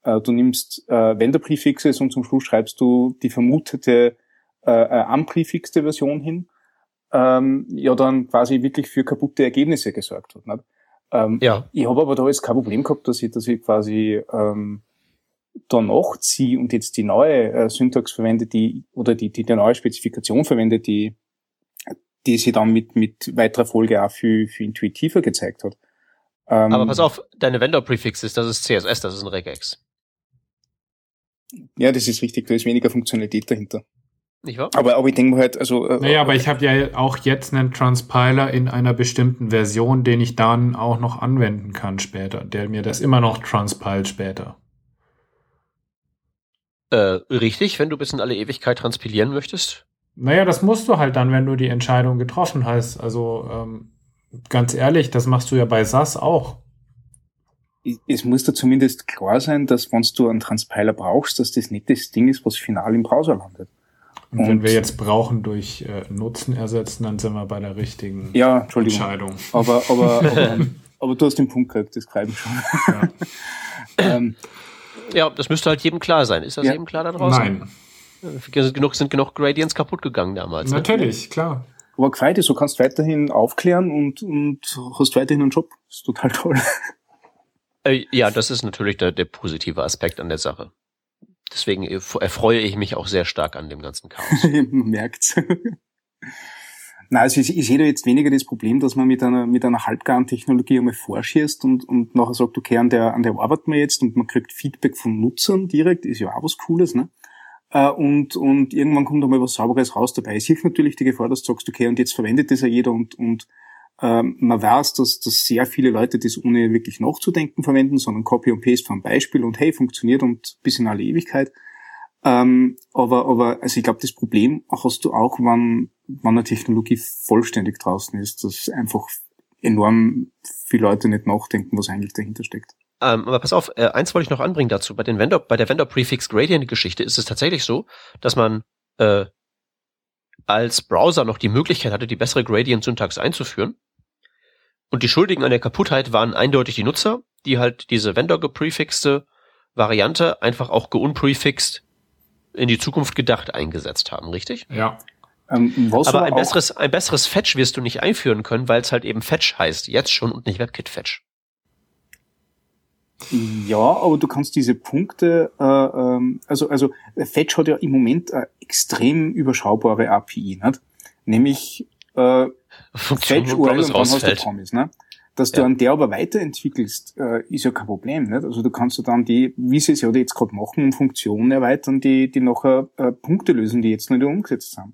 du nimmst äh, Vendor-Prefixes und zum Schluss schreibst du die vermutete äh, äh, unprefixte Version hin, ähm, ja dann quasi wirklich für kaputte Ergebnisse gesorgt hat. Nicht? Ähm, ja. Ich habe aber da jetzt kein Problem gehabt, dass ich, dass ich quasi ähm, da nachziehe und jetzt die neue äh, Syntax verwende, die oder die, die, die neue Spezifikation verwende, die die sie dann mit, mit weiterer Folge auch viel, viel intuitiver gezeigt hat. Ähm, aber pass auf, deine Vendor-Prefixes, das ist CSS, das ist ein Regex. Ja, das ist richtig, da ist weniger Funktionalität dahinter. Nicht wahr? Aber, aber ich denke halt, also. Äh, naja, aber ich habe ja auch jetzt einen Transpiler in einer bestimmten Version, den ich dann auch noch anwenden kann später, der mir das immer noch transpilt später. Äh, richtig, wenn du bis in alle Ewigkeit transpilieren möchtest? Naja, das musst du halt dann, wenn du die Entscheidung getroffen hast. Also ähm, ganz ehrlich, das machst du ja bei SAS auch es muss da zumindest klar sein, dass wenn du einen Transpiler brauchst, dass das nicht das Ding ist, was final im Browser landet. Und, Und wenn wir jetzt brauchen durch äh, Nutzen ersetzen, dann sind wir bei der richtigen ja, Entschuldigung. Entscheidung. Aber, aber, aber, aber du hast den Punkt gekriegt, das greife ich schon. Ja. ähm, ja, das müsste halt jedem klar sein. Ist das ja. jedem klar da draußen? Nein. Sind genug, sind genug Gradients kaputt gegangen damals. Ne? Natürlich, ne? klar. Aber gefreut ist, du kannst weiterhin aufklären und, und hast weiterhin einen Job. Das ist total toll. Äh, ja, das ist natürlich der, der positive Aspekt an der Sache. Deswegen erfreue ich mich auch sehr stark an dem ganzen Chaos. merkt's. Na, also ich, ich sehe da jetzt weniger das Problem, dass man mit einer, mit einer halbgaren Technologie einmal vorschießt und, und nachher sagt, okay, an der, an der arbeiten wir jetzt und man kriegt Feedback von Nutzern direkt, ist ja auch was Cooles, ne? Äh, und, und irgendwann kommt einmal was Sauberes raus dabei. Es hilft natürlich die Gefahr, dass du sagst, okay, und jetzt verwendet das ja jeder und, und ähm, man weiß, dass, dass sehr viele Leute das ohne wirklich nachzudenken verwenden, sondern Copy und Paste von Beispiel und hey, funktioniert und bis in alle Ewigkeit. Ähm, aber, aber, also ich glaube, das Problem hast du auch, wann, wann eine Technologie vollständig draußen ist, dass einfach enorm viele Leute nicht nachdenken, was eigentlich dahinter steckt. Ähm, aber pass auf, äh, eins wollte ich noch anbringen dazu. Bei den Vendor, bei der Vendor Prefix Gradient Geschichte ist es tatsächlich so, dass man äh, als Browser noch die Möglichkeit hatte, die bessere Gradient-Syntax einzuführen. Und die Schuldigen an der Kaputtheit waren eindeutig die Nutzer, die halt diese Vendor-geprefixte Variante einfach auch geunprefixt in die Zukunft gedacht eingesetzt haben, richtig? Ja. Ähm, aber ein besseres, ein besseres Fetch wirst du nicht einführen können, weil es halt eben Fetch heißt, jetzt schon und nicht WebKit Fetch. Ja, aber du kannst diese Punkte, äh, ähm, also also Fetch hat ja im Moment eine extrem überschaubare API, nicht? nämlich äh, Fetch URL und dann hast du Promise. Ne? Dass ja. du an der aber weiterentwickelst, äh, ist ja kein Problem. Nicht? Also du kannst du dann die, wie sie es ja jetzt gerade machen, um Funktionen erweitern, die, die nachher äh, Punkte lösen, die jetzt noch nicht umgesetzt sind.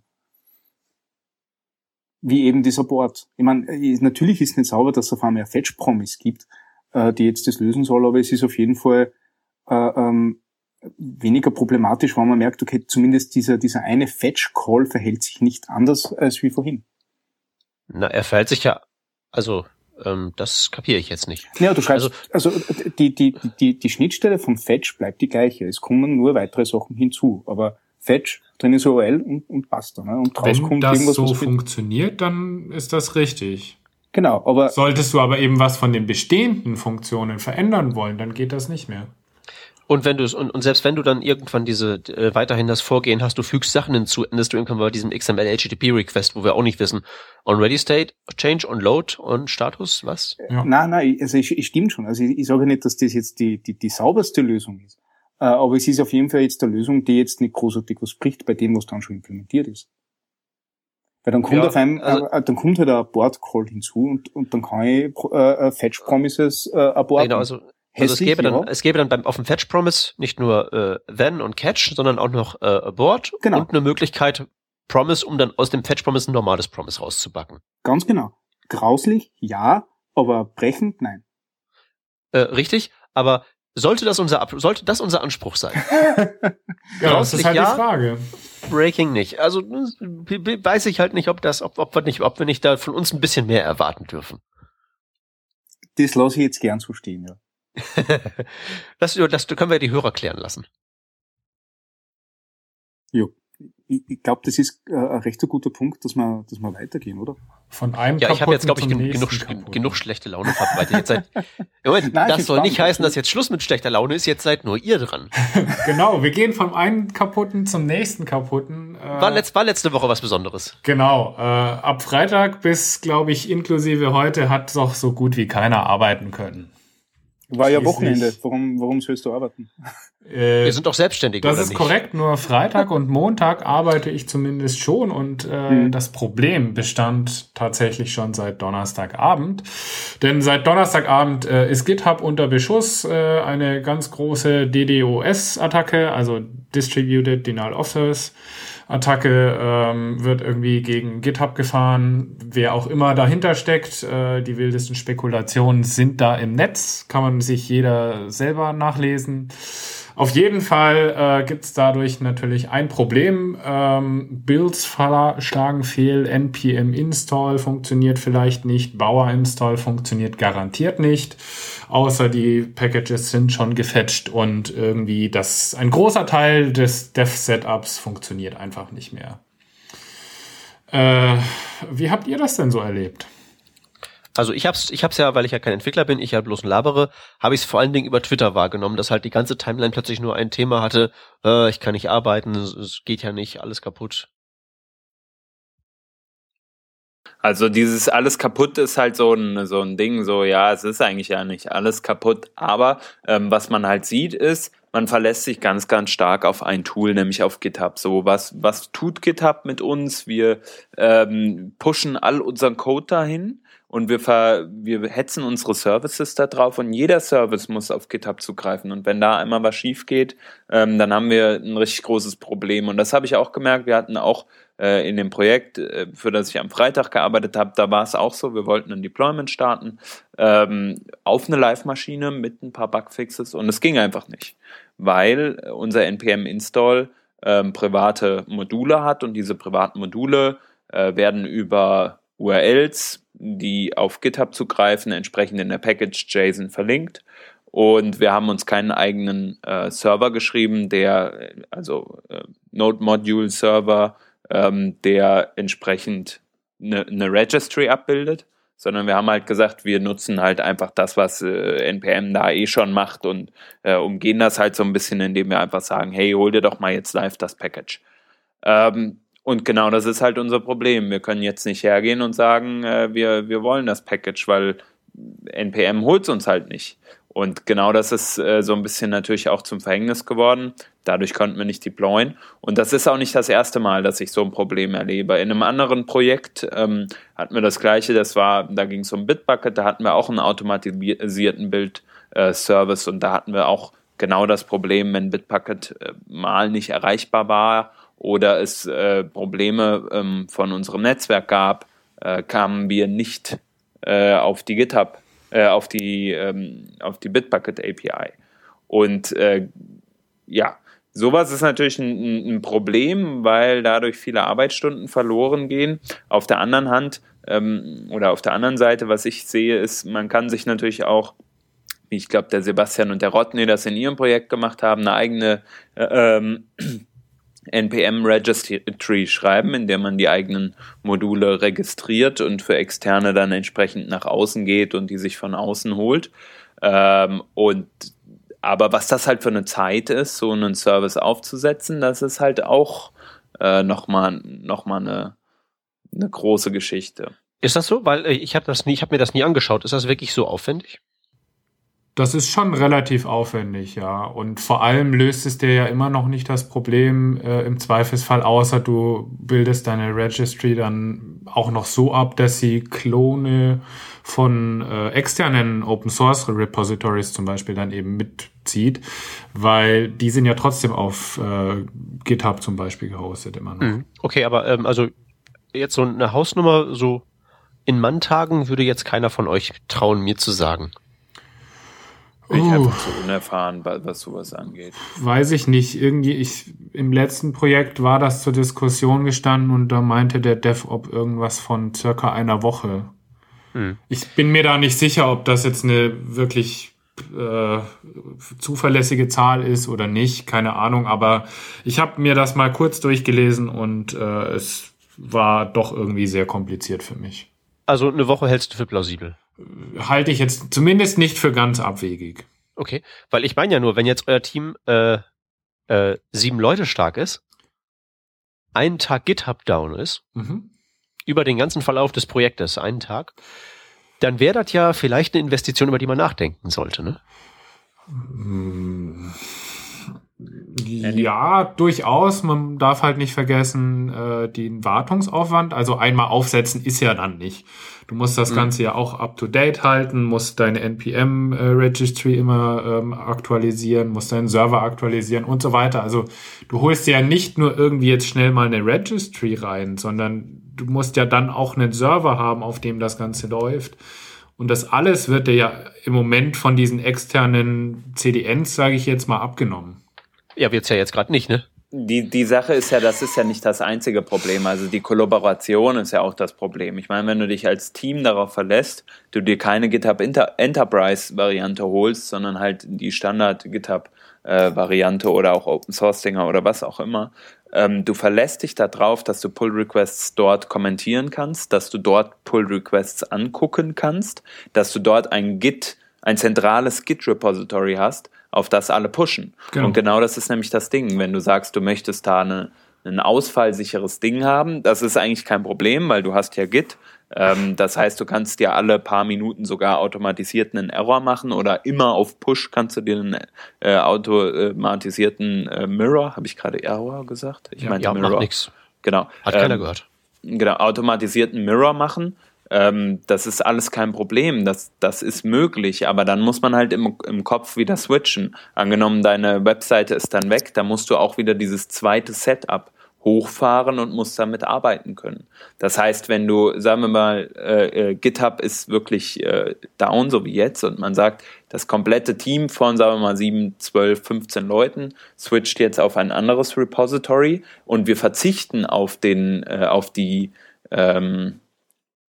Wie eben dieser Board. Ich meine, äh, natürlich ist es nicht sauber, dass es auf einmal ein Fetch-Promise gibt, äh, die jetzt das lösen soll, aber es ist auf jeden Fall äh, ähm, weniger problematisch, wenn man merkt, okay, zumindest dieser, dieser eine Fetch-Call verhält sich nicht anders als wie vorhin. Na, er verhält sich ja, also ähm, das kapiere ich jetzt nicht. Ja, du schreibst, also, also die, die, die, die Schnittstelle von Fetch bleibt die gleiche. Es kommen nur weitere Sachen hinzu, aber Fetch, drin ist OL und, und basta. Ne? Und raus Wenn kommt das irgendwas, so funktioniert, dann ist das richtig. Genau, aber. Solltest du aber eben was von den bestehenden Funktionen verändern wollen, dann geht das nicht mehr. Und wenn du es, und, und selbst wenn du dann irgendwann diese, äh, weiterhin das Vorgehen hast, du fügst Sachen hinzu, endest du irgendwann bei diesem XML HTTP Request, wo wir auch nicht wissen, on ready state, change, on load, on Status, was? Ja. Nein, nein, also ich, ich stimmt schon. Also ich, ich sage nicht, dass das jetzt die, die, die sauberste Lösung ist. Äh, aber es ist auf jeden Fall jetzt eine Lösung, die jetzt nicht großartig was spricht bei dem, was dann schon implementiert ist. Weil dann kommt ja, auf einem, also, äh, dann kommt halt ein Board Call hinzu und, und dann kann ich äh, äh Fetch Promises äh, aborten. Genau, also, also es gäbe dann, ja. es gäbe dann beim, auf dem Fetch Promise nicht nur äh, Then und Catch, sondern auch noch äh, Abort genau. und eine Möglichkeit Promise, um dann aus dem Fetch Promise ein normales Promise rauszubacken. Ganz genau. Grauslich, ja, aber brechend, nein. Äh, richtig, aber sollte das unser, sollte das unser Anspruch sein? ja, das ist halt ja, die Frage. Breaking nicht. Also weiß ich halt nicht, ob das, ob, ob wir nicht, ob wir nicht da von uns ein bisschen mehr erwarten dürfen. Das lasse ich jetzt gern so stehen, ja. das, das können wir die Hörer klären lassen. Jo ich, ich glaube, das ist äh, ein recht guter Punkt, dass wir, dass wir weitergehen, oder? Von einem Ja, ich habe jetzt, glaube ich, gen genug, genug schlechte Laune verbreitet. Jetzt seid, Moment, Nein, das soll nicht heißen, dass jetzt Schluss mit schlechter Laune ist. Jetzt seid nur ihr dran. genau, wir gehen vom einen kaputten zum nächsten kaputten. Äh, war, letzt, war letzte Woche was Besonderes. Genau. Äh, ab Freitag bis, glaube ich, inklusive heute hat doch so gut wie keiner arbeiten können. War ja Wochenende. Warum, warum sollst du arbeiten? Äh, Wir sind doch selbstständig. Das ist nicht? korrekt. Nur Freitag und Montag arbeite ich zumindest schon und äh, hm. das Problem bestand tatsächlich schon seit Donnerstagabend. Denn seit Donnerstagabend äh, ist GitHub unter Beschuss. Äh, eine ganz große DDoS-Attacke, also Distributed Denial of Service. Attacke ähm, wird irgendwie gegen GitHub gefahren. Wer auch immer dahinter steckt, äh, die wildesten Spekulationen sind da im Netz. Kann man sich jeder selber nachlesen. Auf jeden Fall äh, gibt es dadurch natürlich ein Problem. Ähm, Builds schlagen fehl, npm install funktioniert vielleicht nicht, Bauer install funktioniert garantiert nicht, außer die Packages sind schon gefetcht und irgendwie das ein großer Teil des Dev-Setups funktioniert einfach nicht mehr. Äh, wie habt ihr das denn so erlebt? Also ich hab's, ich hab's ja, weil ich ja kein Entwickler bin, ich ja bloß ein Labere, habe ich es vor allen Dingen über Twitter wahrgenommen, dass halt die ganze Timeline plötzlich nur ein Thema hatte, äh, ich kann nicht arbeiten, es, es geht ja nicht, alles kaputt. Also dieses alles kaputt ist halt so ein, so ein Ding, so ja, es ist eigentlich ja nicht alles kaputt, aber ähm, was man halt sieht ist, man verlässt sich ganz, ganz stark auf ein Tool, nämlich auf GitHub. So, was, was tut GitHub mit uns? Wir ähm, pushen all unseren Code dahin und wir, ver, wir hetzen unsere Services da drauf und jeder Service muss auf GitHub zugreifen. Und wenn da einmal was schief geht, ähm, dann haben wir ein richtig großes Problem. Und das habe ich auch gemerkt. Wir hatten auch äh, in dem Projekt, äh, für das ich am Freitag gearbeitet habe, da war es auch so. Wir wollten ein Deployment starten ähm, auf eine Live-Maschine mit ein paar Bugfixes und es ging einfach nicht, weil unser npm-Install ähm, private Module hat und diese privaten Module äh, werden über URLs, die auf GitHub zugreifen, entsprechend in der Package JSON verlinkt. Und wir haben uns keinen eigenen äh, Server geschrieben, der, also äh, Node Module Server, ähm, der entsprechend eine, eine Registry abbildet, sondern wir haben halt gesagt, wir nutzen halt einfach das, was äh, NPM da eh schon macht und äh, umgehen das halt so ein bisschen, indem wir einfach sagen, hey, hol dir doch mal jetzt live das Package. Ähm, und genau das ist halt unser Problem. Wir können jetzt nicht hergehen und sagen, äh, wir, wir wollen das Package, weil NPM holt es uns halt nicht. Und genau das ist äh, so ein bisschen natürlich auch zum Verhängnis geworden. Dadurch konnten wir nicht deployen. Und das ist auch nicht das erste Mal, dass ich so ein Problem erlebe. In einem anderen Projekt ähm, hatten wir das gleiche, das war, da ging es um Bitbucket, da hatten wir auch einen automatisierten Bild-Service äh, und da hatten wir auch genau das Problem, wenn Bitbucket äh, mal nicht erreichbar war oder es äh, Probleme ähm, von unserem Netzwerk gab, äh, kamen wir nicht äh, auf die GitHub äh, auf die, ähm, auf die Bitbucket API. Und äh, ja, sowas ist natürlich ein, ein, Problem, weil dadurch viele Arbeitsstunden verloren gehen. Auf der anderen Hand ähm, oder auf der anderen Seite, was ich sehe, ist, man kann sich natürlich auch wie ich glaube, der Sebastian und der Rodney das in ihrem Projekt gemacht haben, eine eigene äh, ähm, NPM Registry schreiben, in der man die eigenen Module registriert und für Externe dann entsprechend nach außen geht und die sich von außen holt. Ähm, und aber was das halt für eine Zeit ist, so einen Service aufzusetzen, das ist halt auch äh, nochmal noch mal eine, eine große Geschichte. Ist das so? Weil äh, ich habe das nie, ich habe mir das nie angeschaut. Ist das wirklich so aufwendig? Das ist schon relativ aufwendig, ja. Und vor allem löst es dir ja immer noch nicht das Problem äh, im Zweifelsfall, außer du bildest deine Registry dann auch noch so ab, dass sie Klone von äh, externen Open Source Repositories zum Beispiel dann eben mitzieht, weil die sind ja trotzdem auf äh, GitHub zum Beispiel gehostet immer noch. Mhm. Okay, aber ähm, also jetzt so eine Hausnummer so in Manntagen würde jetzt keiner von euch trauen, mir zu sagen. Bin ich einfach zu unerfahren, was sowas angeht. Weiß ich nicht. Irgendwie, ich, im letzten Projekt war das zur Diskussion gestanden und da meinte der DevOp irgendwas von circa einer Woche. Hm. Ich bin mir da nicht sicher, ob das jetzt eine wirklich äh, zuverlässige Zahl ist oder nicht, keine Ahnung, aber ich habe mir das mal kurz durchgelesen und äh, es war doch irgendwie sehr kompliziert für mich. Also eine Woche hältst du für plausibel? Halte ich jetzt zumindest nicht für ganz abwegig. Okay, weil ich meine ja nur, wenn jetzt euer Team äh, äh, sieben Leute stark ist, einen Tag GitHub down ist, mhm. über den ganzen Verlauf des Projektes, einen Tag, dann wäre das ja vielleicht eine Investition, über die man nachdenken sollte, ne? Hm. Ja, durchaus. Man darf halt nicht vergessen, äh, den Wartungsaufwand. Also einmal aufsetzen ist ja dann nicht. Du musst das mhm. Ganze ja auch up to date halten, musst deine NPM äh, Registry immer ähm, aktualisieren, musst deinen Server aktualisieren und so weiter. Also du holst ja nicht nur irgendwie jetzt schnell mal eine Registry rein, sondern du musst ja dann auch einen Server haben, auf dem das Ganze läuft. Und das alles wird dir ja im Moment von diesen externen CDNs, sage ich jetzt mal, abgenommen. Ja, wird's ja jetzt gerade nicht, ne? Die, die Sache ist ja, das ist ja nicht das einzige Problem. Also die Kollaboration ist ja auch das Problem. Ich meine, wenn du dich als Team darauf verlässt, du dir keine GitHub Inter Enterprise Variante holst, sondern halt die Standard GitHub äh, Variante oder auch Open Source Dinger oder was auch immer, ähm, du verlässt dich darauf, dass du Pull Requests dort kommentieren kannst, dass du dort Pull Requests angucken kannst, dass du dort ein Git, ein zentrales Git Repository hast, auf das alle pushen. Genau. Und genau das ist nämlich das Ding. Wenn du sagst, du möchtest da eine, ein ausfallsicheres Ding haben, das ist eigentlich kein Problem, weil du hast ja Git. Ähm, das heißt, du kannst dir alle paar Minuten sogar automatisiert einen Error machen oder immer auf Push kannst du dir einen äh, automatisierten äh, Mirror, habe ich gerade Error gesagt? Ich ja, meine ja, Mirror. Macht nix. Genau. Hat ähm, keiner gehört. Genau, automatisierten Mirror machen ähm, das ist alles kein Problem, das, das ist möglich, aber dann muss man halt im, im Kopf wieder switchen. Angenommen, deine Webseite ist dann weg, dann musst du auch wieder dieses zweite Setup hochfahren und musst damit arbeiten können. Das heißt, wenn du, sagen wir mal, äh, äh, GitHub ist wirklich äh, down, so wie jetzt, und man sagt, das komplette Team von, sagen wir mal, 7, 12, 15 Leuten switcht jetzt auf ein anderes Repository und wir verzichten auf den, äh, auf die, ähm,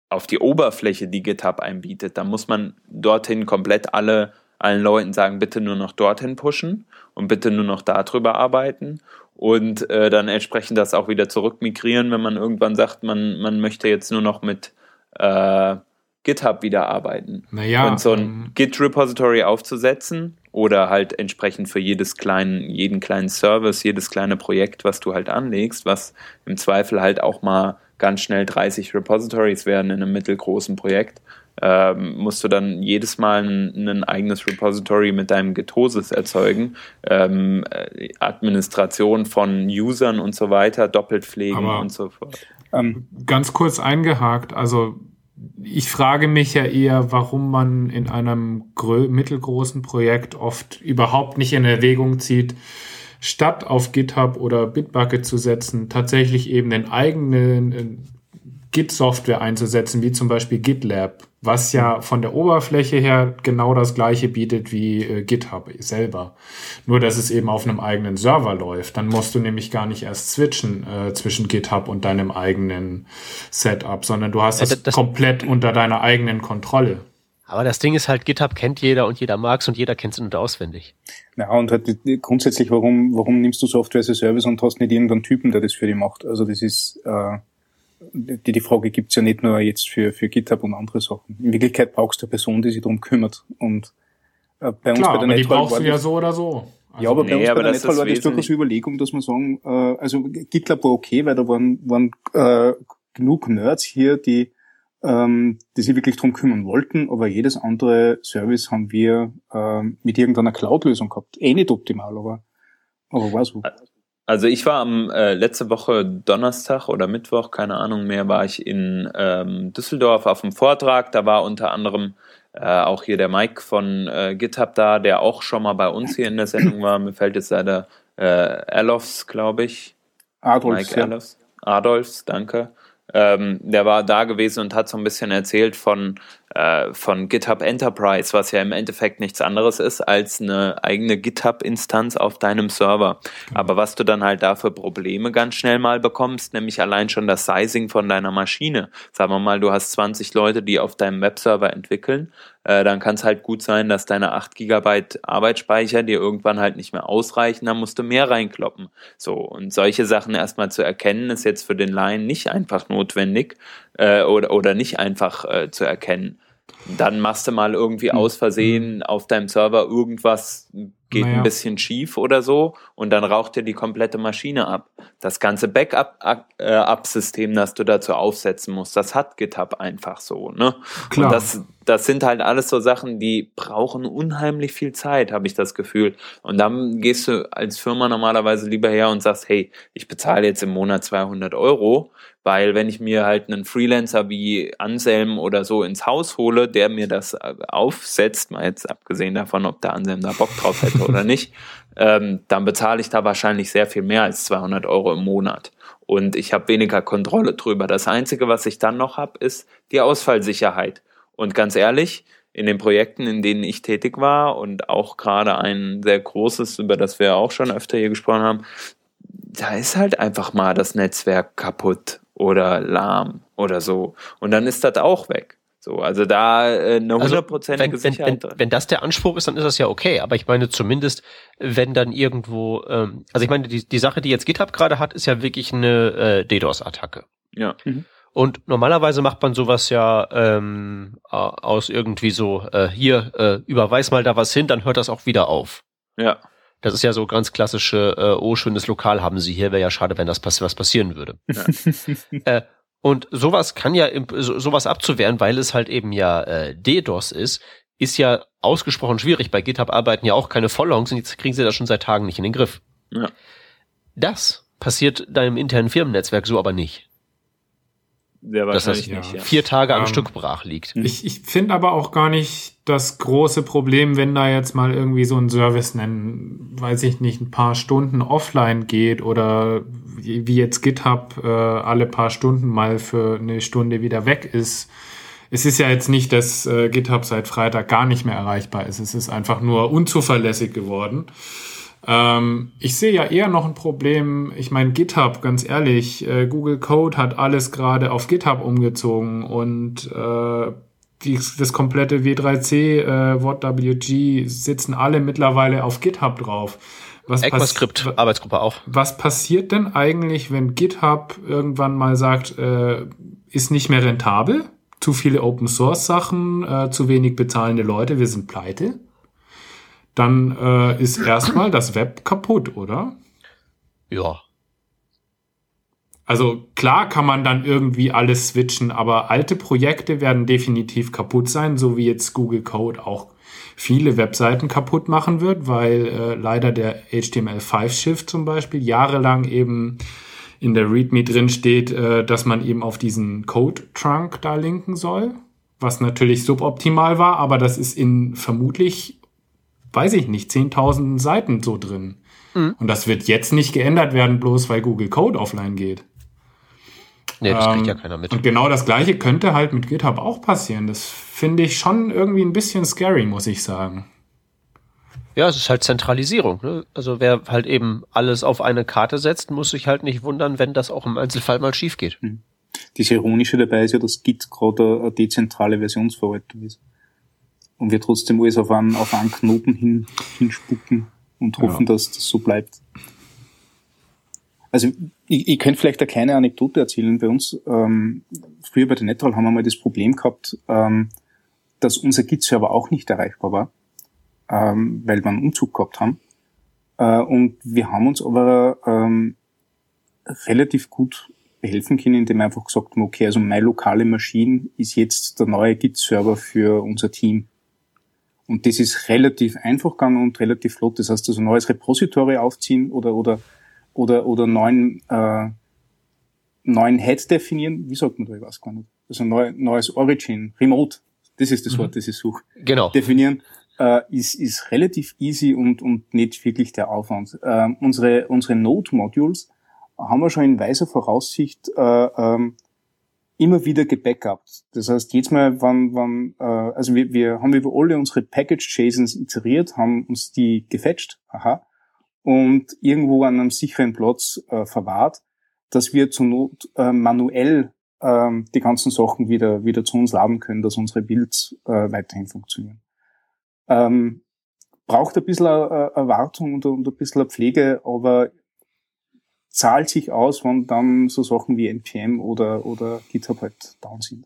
auf die Oberfläche, die GitHub einbietet. Da muss man dorthin komplett alle allen Leuten sagen, bitte nur noch dorthin pushen und bitte nur noch darüber arbeiten und äh, dann entsprechend das auch wieder zurückmigrieren, wenn man irgendwann sagt, man, man möchte jetzt nur noch mit äh, GitHub wieder arbeiten. Naja, und so ein ähm, Git-Repository aufzusetzen oder halt entsprechend für jedes kleinen, jeden kleinen Service, jedes kleine Projekt, was du halt anlegst, was im Zweifel halt auch mal ganz schnell 30 Repositories werden in einem mittelgroßen Projekt, ähm, musst du dann jedes Mal ein, ein, eigenes Repository mit deinem Getosis erzeugen, ähm, äh, Administration von Usern und so weiter, doppelt pflegen Aber, und so fort. Ähm, ganz kurz eingehakt, also ich frage mich ja eher, warum man in einem mittelgroßen Projekt oft überhaupt nicht in Erwägung zieht, statt auf GitHub oder Bitbucket zu setzen, tatsächlich eben den eigenen äh, Git-Software einzusetzen, wie zum Beispiel GitLab, was ja von der Oberfläche her genau das gleiche bietet wie äh, GitHub selber. Nur, dass es eben auf einem eigenen Server läuft. Dann musst du nämlich gar nicht erst switchen äh, zwischen GitHub und deinem eigenen Setup, sondern du hast es ja, komplett unter deiner eigenen Kontrolle. Aber das Ding ist halt, GitHub kennt jeder und jeder mag's und jeder kennt es und auswendig. Ja, und halt grundsätzlich, warum, warum nimmst du Software as a Service und hast nicht irgendeinen Typen, der das für dich macht? Also das ist, äh, die, die Frage gibt's ja nicht nur jetzt für, für GitHub und andere Sachen. In Wirklichkeit brauchst du eine Person, die sich darum kümmert. Und äh, bei uns Klar, bei der aber die brauchst du ja so oder so. Also ja, aber bei nee, uns bei der Netfall war das durchaus Überlegung, dass man sagen, äh, also GitLab war okay, weil da waren, waren äh, genug Nerds hier, die ähm, die sich wirklich drum kümmern wollten, aber jedes andere Service haben wir ähm, mit irgendeiner Cloud-Lösung gehabt. Eh nicht optimal, aber, aber war so. Also ich war am äh, letzte Woche Donnerstag oder Mittwoch, keine Ahnung mehr, war ich in ähm, Düsseldorf auf dem Vortrag. Da war unter anderem äh, auch hier der Mike von äh, GitHub da, der auch schon mal bei uns hier in der Sendung war. Mir fällt jetzt leider äh, Erlofs, glaube ich. Adolfs, Mike ja. Adolfs, danke. Ähm, der war da gewesen und hat so ein bisschen erzählt von, äh, von GitHub Enterprise, was ja im Endeffekt nichts anderes ist als eine eigene GitHub-Instanz auf deinem Server. Mhm. Aber was du dann halt da für Probleme ganz schnell mal bekommst, nämlich allein schon das Sizing von deiner Maschine. Sagen wir mal, du hast 20 Leute, die auf deinem Webserver entwickeln äh, dann kann es halt gut sein, dass deine 8 GB Arbeitsspeicher dir irgendwann halt nicht mehr ausreichen, dann musst du mehr reinkloppen. So, und solche Sachen erstmal zu erkennen, ist jetzt für den Laien nicht einfach notwendig äh, oder, oder nicht einfach äh, zu erkennen. Dann machst du mal irgendwie hm. aus Versehen hm. auf deinem Server irgendwas geht naja. ein bisschen schief oder so und dann raucht dir die komplette Maschine ab. Das ganze Backup-System, das du dazu aufsetzen musst, das hat GitHub einfach so. Ne? Klar. Und das, das sind halt alles so Sachen, die brauchen unheimlich viel Zeit, habe ich das Gefühl. Und dann gehst du als Firma normalerweise lieber her und sagst, hey, ich bezahle jetzt im Monat 200 Euro, weil wenn ich mir halt einen Freelancer wie Anselm oder so ins Haus hole, der mir das aufsetzt, mal jetzt abgesehen davon, ob der Anselm da Bock drauf hätte oder nicht, ähm, dann bezahle ich da wahrscheinlich sehr viel mehr als 200 Euro im Monat. Und ich habe weniger Kontrolle drüber. Das Einzige, was ich dann noch habe, ist die Ausfallsicherheit. Und ganz ehrlich, in den Projekten, in denen ich tätig war und auch gerade ein sehr großes, über das wir auch schon öfter hier gesprochen haben, da ist halt einfach mal das Netzwerk kaputt oder lahm oder so. Und dann ist das auch weg. So, also da äh, eine also, hundertprozentige also, Sicherheit. Wenn, wenn, wenn das der Anspruch ist, dann ist das ja okay. Aber ich meine zumindest, wenn dann irgendwo, ähm, also ich meine, die, die Sache, die jetzt GitHub gerade hat, ist ja wirklich eine äh, DDoS-Attacke. Ja. Mhm. Und normalerweise macht man sowas ja ähm, aus irgendwie so, äh, hier, äh, überweis mal da was hin, dann hört das auch wieder auf. Ja. Das ist ja so ganz klassische, äh, oh, schönes Lokal haben sie hier, wäre ja schade, wenn das pass was passieren würde. Ja. äh, und sowas kann ja, so, sowas abzuwehren, weil es halt eben ja äh, DDoS ist, ist ja ausgesprochen schwierig. Bei GitHub arbeiten ja auch keine Volllongs und jetzt kriegen sie das schon seit Tagen nicht in den Griff. Ja. Das passiert deinem internen Firmennetzwerk so aber nicht. Sehr wahrscheinlich dass das nicht. Ja. Vier Tage am ähm, Stück brach liegt. Ich, ich finde aber auch gar nicht das große Problem, wenn da jetzt mal irgendwie so ein Service nennen, weiß ich nicht, ein paar Stunden offline geht oder wie jetzt GitHub äh, alle paar Stunden mal für eine Stunde wieder weg ist. Es ist ja jetzt nicht, dass äh, GitHub seit Freitag gar nicht mehr erreichbar ist. Es ist einfach nur unzuverlässig geworden. Ähm, ich sehe ja eher noch ein Problem. Ich meine, GitHub, ganz ehrlich, äh, Google Code hat alles gerade auf GitHub umgezogen und äh, die, das komplette W3C, äh, WortWG sitzen alle mittlerweile auf GitHub drauf. Was ECMAScript, Arbeitsgruppe auch. Was passiert denn eigentlich, wenn GitHub irgendwann mal sagt, äh, ist nicht mehr rentabel? Zu viele Open Source Sachen, äh, zu wenig bezahlende Leute, wir sind pleite? Dann äh, ist erstmal das Web kaputt, oder? Ja. Also klar kann man dann irgendwie alles switchen, aber alte Projekte werden definitiv kaputt sein, so wie jetzt Google Code auch viele Webseiten kaputt machen wird, weil äh, leider der HTML5-Shift zum Beispiel jahrelang eben in der README drin steht, äh, dass man eben auf diesen Code-Trunk da linken soll, was natürlich suboptimal war, aber das ist in vermutlich weiß ich nicht, 10.000 Seiten so drin. Mhm. Und das wird jetzt nicht geändert werden, bloß weil Google Code offline geht. Nee, das ähm, kriegt ja keiner mit. Und genau das Gleiche könnte halt mit GitHub auch passieren. Das finde ich schon irgendwie ein bisschen scary, muss ich sagen. Ja, es ist halt Zentralisierung. Ne? Also wer halt eben alles auf eine Karte setzt, muss sich halt nicht wundern, wenn das auch im Einzelfall mal schief geht. Mhm. Das Ironische dabei ist ja, dass Git gerade eine dezentrale Versionsverwaltung ist und wir trotzdem alles auf einen, auf einen Knoten hin, hinspucken und hoffen, ja. dass das so bleibt. Also ich, ich könnte vielleicht eine kleine Anekdote erzählen. Bei uns, ähm, früher bei der Netral haben wir mal das Problem gehabt, ähm, dass unser Git-Server auch nicht erreichbar war, ähm, weil wir einen Umzug gehabt haben. Äh, und wir haben uns aber ähm, relativ gut helfen können, indem wir einfach gesagt haben, okay, also meine lokale Maschine ist jetzt der neue Git-Server für unser Team. Und das ist relativ einfach gegangen und relativ flott. Das heißt, also neues Repository aufziehen oder, oder, oder, oder neuen, äh, neuen Head definieren. Wie sagt man da? Ich weiß gar nicht. Also neu, neues Origin, Remote. Das ist das mhm. Wort, das ich suche. Genau. Definieren. Äh, ist, ist relativ easy und, und nicht wirklich der Aufwand. Äh, unsere, unsere Node-Modules haben wir schon in weiser Voraussicht äh, ähm, immer wieder gebackupt. Das heißt, jedes Mal, wann, wann, äh, also wir, wir haben über alle unsere Package-JSONs iteriert, haben uns die gefetcht, aha, und irgendwo an einem sicheren Platz äh, verwahrt, dass wir zur Not äh, manuell äh, die ganzen Sachen wieder, wieder zu uns laden können, dass unsere Builds äh, weiterhin funktionieren. Ähm, braucht ein bisschen Erwartung und, und ein bisschen Pflege, aber zahlt sich aus, wenn dann so Sachen wie NPM oder, oder GitHub halt down sind.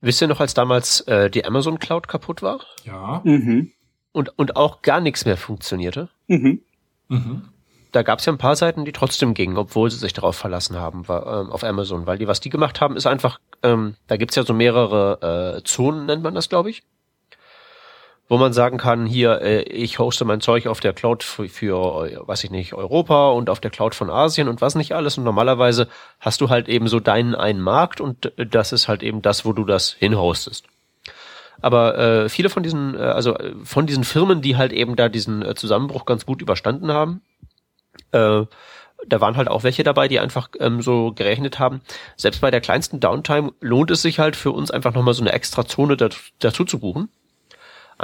Wisst ihr noch, als damals äh, die Amazon Cloud kaputt war? Ja. Mhm. Und, und auch gar nichts mehr funktionierte? Mhm. Mhm. Da gab es ja ein paar Seiten, die trotzdem gingen, obwohl sie sich darauf verlassen haben, war, ähm, auf Amazon. Weil die, was die gemacht haben, ist einfach, ähm, da gibt's ja so mehrere äh, Zonen, nennt man das, glaube ich wo man sagen kann, hier, äh, ich hoste mein Zeug auf der Cloud für, für, äh, weiß ich nicht, Europa und auf der Cloud von Asien und was nicht alles. Und normalerweise hast du halt eben so deinen einen Markt und das ist halt eben das, wo du das hinhostest. Aber äh, viele von diesen, äh, also äh, von diesen Firmen, die halt eben da diesen äh, Zusammenbruch ganz gut überstanden haben, äh, da waren halt auch welche dabei, die einfach ähm, so gerechnet haben, selbst bei der kleinsten Downtime lohnt es sich halt für uns einfach nochmal so eine extra Zone dazu zu buchen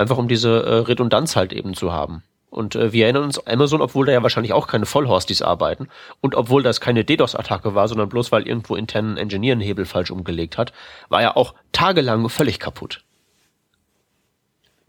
Einfach um diese äh, Redundanz halt eben zu haben. Und äh, wir erinnern uns, Amazon, obwohl da ja wahrscheinlich auch keine Vollhorsties arbeiten und obwohl das keine DDoS-Attacke war, sondern bloß weil irgendwo internen Engineer einen Hebel falsch umgelegt hat, war ja auch tagelang völlig kaputt.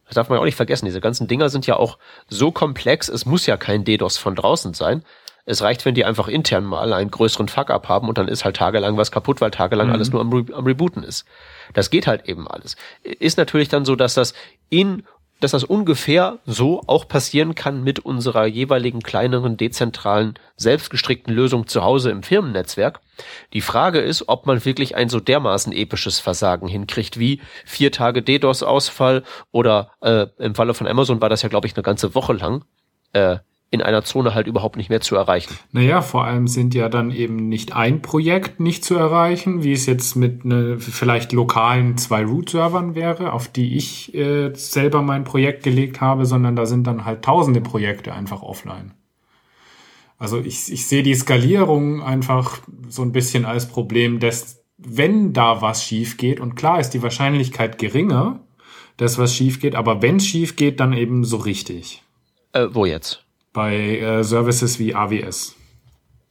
Das darf man ja auch nicht vergessen. Diese ganzen Dinger sind ja auch so komplex, es muss ja kein DDoS von draußen sein. Es reicht, wenn die einfach intern mal einen größeren Fuck-up haben und dann ist halt tagelang was kaputt, weil tagelang mhm. alles nur am, Re am Rebooten ist. Das geht halt eben alles. Ist natürlich dann so, dass das in dass das ungefähr so auch passieren kann mit unserer jeweiligen kleineren, dezentralen, selbstgestrickten Lösung zu Hause im Firmennetzwerk. Die Frage ist, ob man wirklich ein so dermaßen episches Versagen hinkriegt wie vier Tage DDoS-Ausfall oder äh, im Falle von Amazon war das ja, glaube ich, eine ganze Woche lang. Äh, in einer Zone halt überhaupt nicht mehr zu erreichen. Naja, vor allem sind ja dann eben nicht ein Projekt nicht zu erreichen, wie es jetzt mit ne, vielleicht lokalen zwei Root-Servern wäre, auf die ich äh, selber mein Projekt gelegt habe, sondern da sind dann halt tausende Projekte einfach offline. Also ich, ich sehe die Skalierung einfach so ein bisschen als Problem, dass wenn da was schief geht, und klar ist die Wahrscheinlichkeit geringer, dass was schief geht, aber wenn es schief geht, dann eben so richtig. Äh, wo jetzt? Bei äh, Services wie AWS.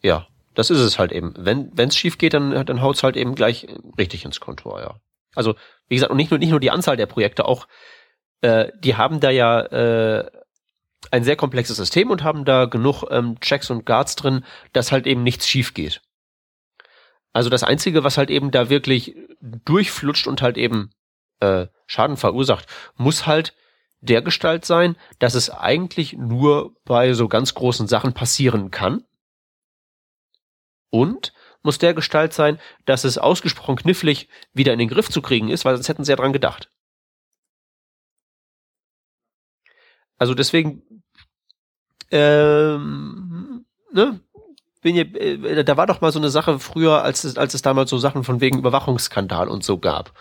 Ja, das ist es halt eben. Wenn es schief geht, dann, dann haut's halt eben gleich richtig ins Kontor, ja. Also, wie gesagt, und nicht nur, nicht nur die Anzahl der Projekte, auch äh, die haben da ja äh, ein sehr komplexes System und haben da genug ähm, Checks und Guards drin, dass halt eben nichts schief geht. Also das Einzige, was halt eben da wirklich durchflutscht und halt eben äh, Schaden verursacht, muss halt der Gestalt sein, dass es eigentlich nur bei so ganz großen Sachen passieren kann. Und muss der Gestalt sein, dass es ausgesprochen knifflig wieder in den Griff zu kriegen ist, weil sonst hätten sie ja dran gedacht. Also deswegen, ähm, ne, äh, da war doch mal so eine Sache früher, als es, als es damals so Sachen von wegen Überwachungsskandal und so gab,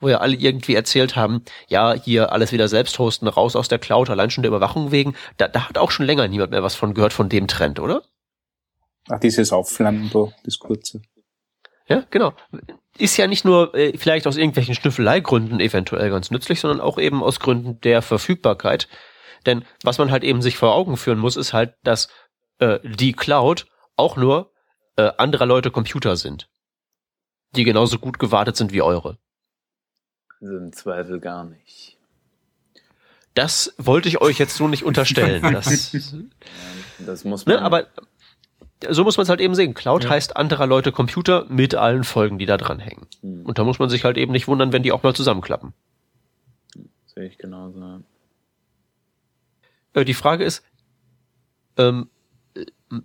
wo ja alle irgendwie erzählt haben, ja, hier alles wieder selbst hosten, raus aus der Cloud, allein schon der Überwachung wegen. Da, da hat auch schon länger niemand mehr was von gehört von dem Trend, oder? Ach, dieses Aufflammen da, das kurze. Ja, genau. Ist ja nicht nur äh, vielleicht aus irgendwelchen Schnüffeleigründen eventuell ganz nützlich, sondern auch eben aus Gründen der Verfügbarkeit denn was man halt eben sich vor Augen führen muss, ist halt, dass äh, die Cloud auch nur äh, anderer Leute Computer sind, die genauso gut gewartet sind wie eure. Also im Zweifel gar nicht. Das wollte ich euch jetzt so nicht unterstellen. Das, das muss ne, man. Ne, aber so muss man es halt eben sehen. Cloud ja. heißt anderer Leute Computer mit allen Folgen, die da dran hängen. Hm. Und da muss man sich halt eben nicht wundern, wenn die auch mal zusammenklappen. Sehe ich genauso. Äh, die Frage ist, ähm,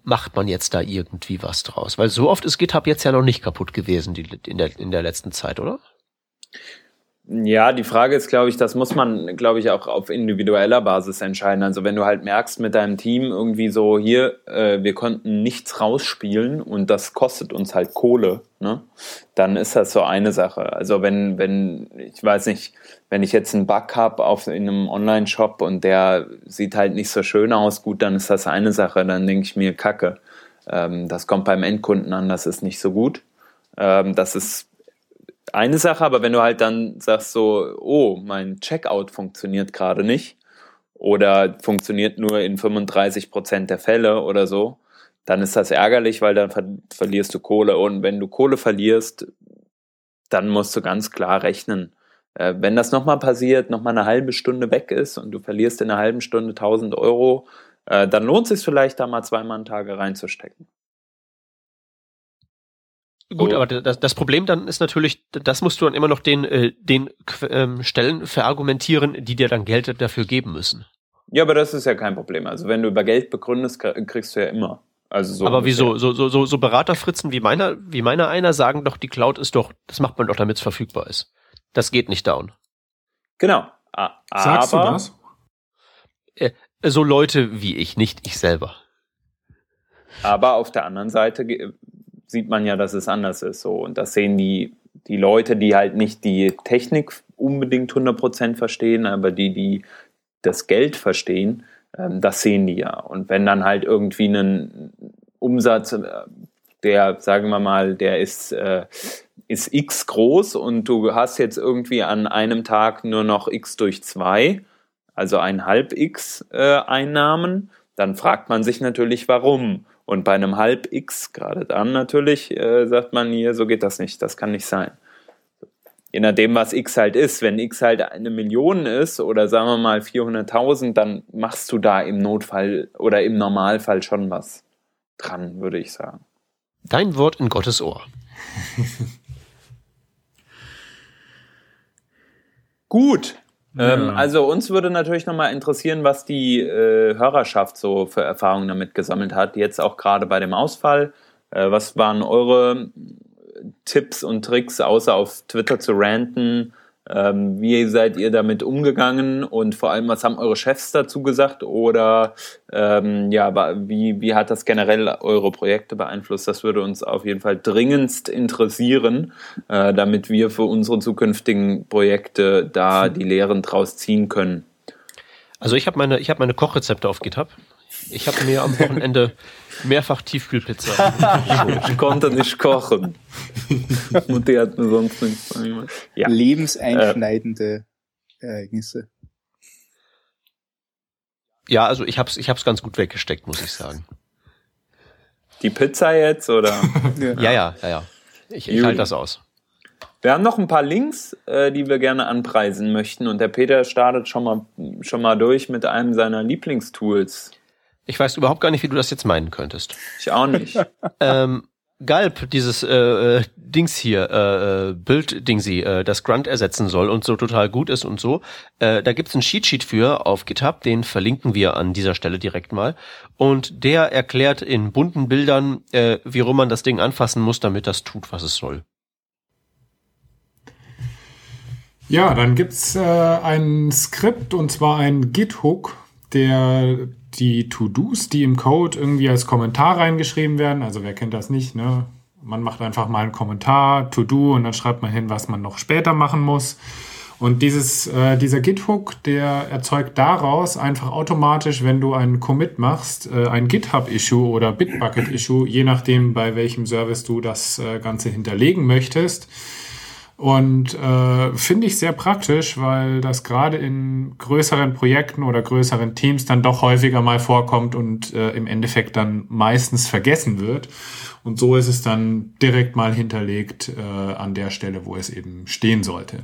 macht man jetzt da irgendwie was draus? Weil so oft ist GitHub jetzt ja noch nicht kaputt gewesen die, in, der, in der letzten Zeit, oder? Ja, die Frage ist, glaube ich, das muss man, glaube ich, auch auf individueller Basis entscheiden. Also wenn du halt merkst mit deinem Team irgendwie so, hier, äh, wir konnten nichts rausspielen und das kostet uns halt Kohle, ne? dann ist das so eine Sache. Also wenn, wenn, ich weiß nicht, wenn ich jetzt einen Bug habe in einem Online-Shop und der sieht halt nicht so schön aus, gut, dann ist das eine Sache, dann denke ich mir, Kacke. Ähm, das kommt beim Endkunden an, das ist nicht so gut. Ähm, das ist eine Sache, aber wenn du halt dann sagst so, oh, mein Checkout funktioniert gerade nicht oder funktioniert nur in 35 Prozent der Fälle oder so, dann ist das ärgerlich, weil dann ver verlierst du Kohle und wenn du Kohle verlierst, dann musst du ganz klar rechnen. Äh, wenn das nochmal passiert, nochmal eine halbe Stunde weg ist und du verlierst in einer halben Stunde 1000 Euro, äh, dann lohnt es sich vielleicht da mal zweimal Tage reinzustecken. Gut, so. aber das, das Problem dann ist natürlich, das musst du dann immer noch den, äh, den ähm, Stellen verargumentieren, die dir dann Geld dafür geben müssen. Ja, aber das ist ja kein Problem. Also wenn du über Geld begründest, kriegst du ja immer. Also so aber wieso? So, so, so, so Beraterfritzen wie meiner, wie meiner einer sagen doch, die Cloud ist doch, das macht man doch, damit es verfügbar ist. Das geht nicht down. Genau. Aber, Sagst du das? Äh, so Leute wie ich, nicht ich selber. Aber auf der anderen Seite sieht man ja, dass es anders ist. So. Und das sehen die, die Leute, die halt nicht die Technik unbedingt 100% verstehen, aber die, die das Geld verstehen, ähm, das sehen die ja. Und wenn dann halt irgendwie ein Umsatz, äh, der, sagen wir mal, der ist, äh, ist x groß und du hast jetzt irgendwie an einem Tag nur noch x durch zwei, also ein halb x äh, Einnahmen, dann fragt man sich natürlich, warum. Und bei einem halb X, gerade dann natürlich, äh, sagt man hier, so geht das nicht, das kann nicht sein. Je nachdem, was X halt ist. Wenn X halt eine Million ist oder sagen wir mal 400.000, dann machst du da im Notfall oder im Normalfall schon was dran, würde ich sagen. Dein Wort in Gottes Ohr. Gut, ähm, also uns würde natürlich nochmal interessieren, was die äh, Hörerschaft so für Erfahrungen damit gesammelt hat, jetzt auch gerade bei dem Ausfall. Äh, was waren eure Tipps und Tricks, außer auf Twitter zu ranten, Ähm, wie seid ihr damit umgegangen und vor allem, was haben eure Chefs dazu gesagt? Oder ähm, ja, wie, wie hat das generell eure Projekte beeinflusst? Das würde uns auf jeden Fall dringendst interessieren, äh, damit wir für unsere zukünftigen Projekte da die Lehren draus ziehen können. Also ich habe meine, ich habe meine Kochrezepte auf GitHub. Ich habe mir am Wochenende mehrfach Tiefkühlpizza. ich konnte nicht kochen. Und die hat mir sonst nichts ja. Lebenseinschneidende äh, Ereignisse. Ja, also ich hab's, ich hab's ganz gut weggesteckt, muss ich sagen. Die Pizza jetzt, oder? ja, ja, ja, ja. Ich, ich halte das aus. Wir haben noch ein paar Links, äh, die wir gerne anpreisen möchten. Und der Peter startet schon mal, schon mal durch mit einem seiner Lieblingstools. Ich weiß überhaupt gar nicht, wie du das jetzt meinen könntest. Ich auch nicht. ähm, Galb, dieses äh, äh, Dings hier, äh, äh, Bild-Dingsy, äh, das Grunt ersetzen soll und so total gut ist und so, äh, da gibt's einen Cheat-Sheet für auf GitHub, den verlinken wir an dieser Stelle direkt mal. Und der erklärt in bunten Bildern, äh, wie rum man das Ding anfassen muss, damit das tut, was es soll. Ja, dann gibt's äh, ein Skript und zwar ein Git-Hook, der die To-Dos, die im Code irgendwie als Kommentar reingeschrieben werden, also wer kennt das nicht, ne? Man macht einfach mal einen Kommentar, To-Do und dann schreibt man hin, was man noch später machen muss. Und dieses, äh, dieser Git-Hook, der erzeugt daraus einfach automatisch, wenn du einen Commit machst, äh, ein GitHub-Issue oder Bitbucket-Issue, je nachdem, bei welchem Service du das äh, Ganze hinterlegen möchtest. Und äh, finde ich sehr praktisch, weil das gerade in größeren Projekten oder größeren Teams dann doch häufiger mal vorkommt und äh, im Endeffekt dann meistens vergessen wird. Und so ist es dann direkt mal hinterlegt äh, an der Stelle, wo es eben stehen sollte.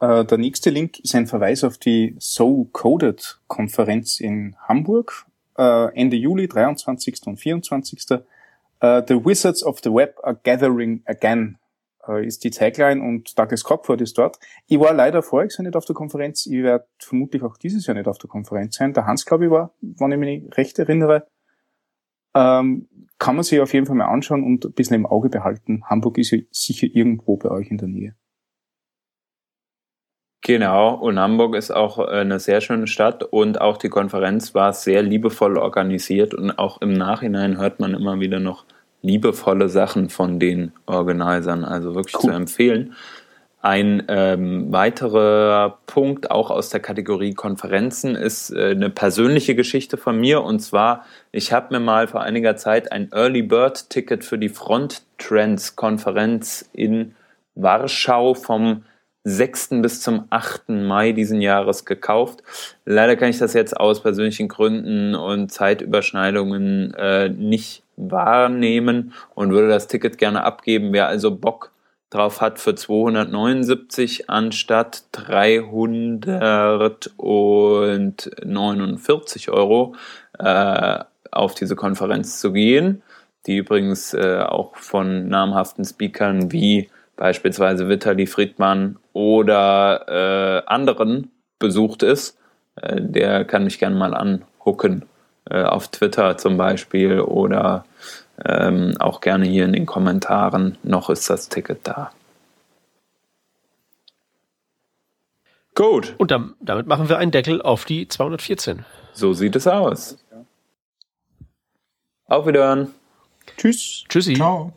Äh, der nächste Link ist ein Verweis auf die So Coded Konferenz in Hamburg, äh, Ende Juli, 23. und 24. Uh, the Wizards of the Web are gathering again, uh, ist die Tagline und Douglas Crockford ist dort. Ich war leider voriges Jahr nicht auf der Konferenz. Ich werde vermutlich auch dieses Jahr nicht auf der Konferenz sein. Der Hans, glaube ich, war, wenn ich mich recht erinnere. Ähm, kann man sich auf jeden Fall mal anschauen und ein bisschen im Auge behalten. Hamburg ist ja sicher irgendwo bei euch in der Nähe. Genau, und Hamburg ist auch eine sehr schöne Stadt und auch die Konferenz war sehr liebevoll organisiert und auch im Nachhinein hört man immer wieder noch liebevolle Sachen von den Organisern, also wirklich cool. zu empfehlen. Ein ähm, weiterer Punkt auch aus der Kategorie Konferenzen ist äh, eine persönliche Geschichte von mir und zwar, ich habe mir mal vor einiger Zeit ein Early Bird Ticket für die Front Trends Konferenz in Warschau vom 6. bis zum 8. Mai diesen Jahres gekauft. Leider kann ich das jetzt aus persönlichen Gründen und Zeitüberschneidungen äh, nicht wahrnehmen und würde das Ticket gerne abgeben. Wer also Bock drauf hat für 279 anstatt 349 Euro äh, auf diese Konferenz zu gehen, die übrigens äh, auch von namhaften Speakern wie beispielsweise Vitali Friedmann oder äh, anderen besucht ist, äh, der kann mich gerne mal anhucken. Äh, auf Twitter zum Beispiel oder ähm, auch gerne hier in den Kommentaren. Noch ist das Ticket da. Gut. Und dann, damit machen wir einen Deckel auf die 214. So sieht es aus. Auf Wiederhören. Tschüss. Tschüssi. Ciao.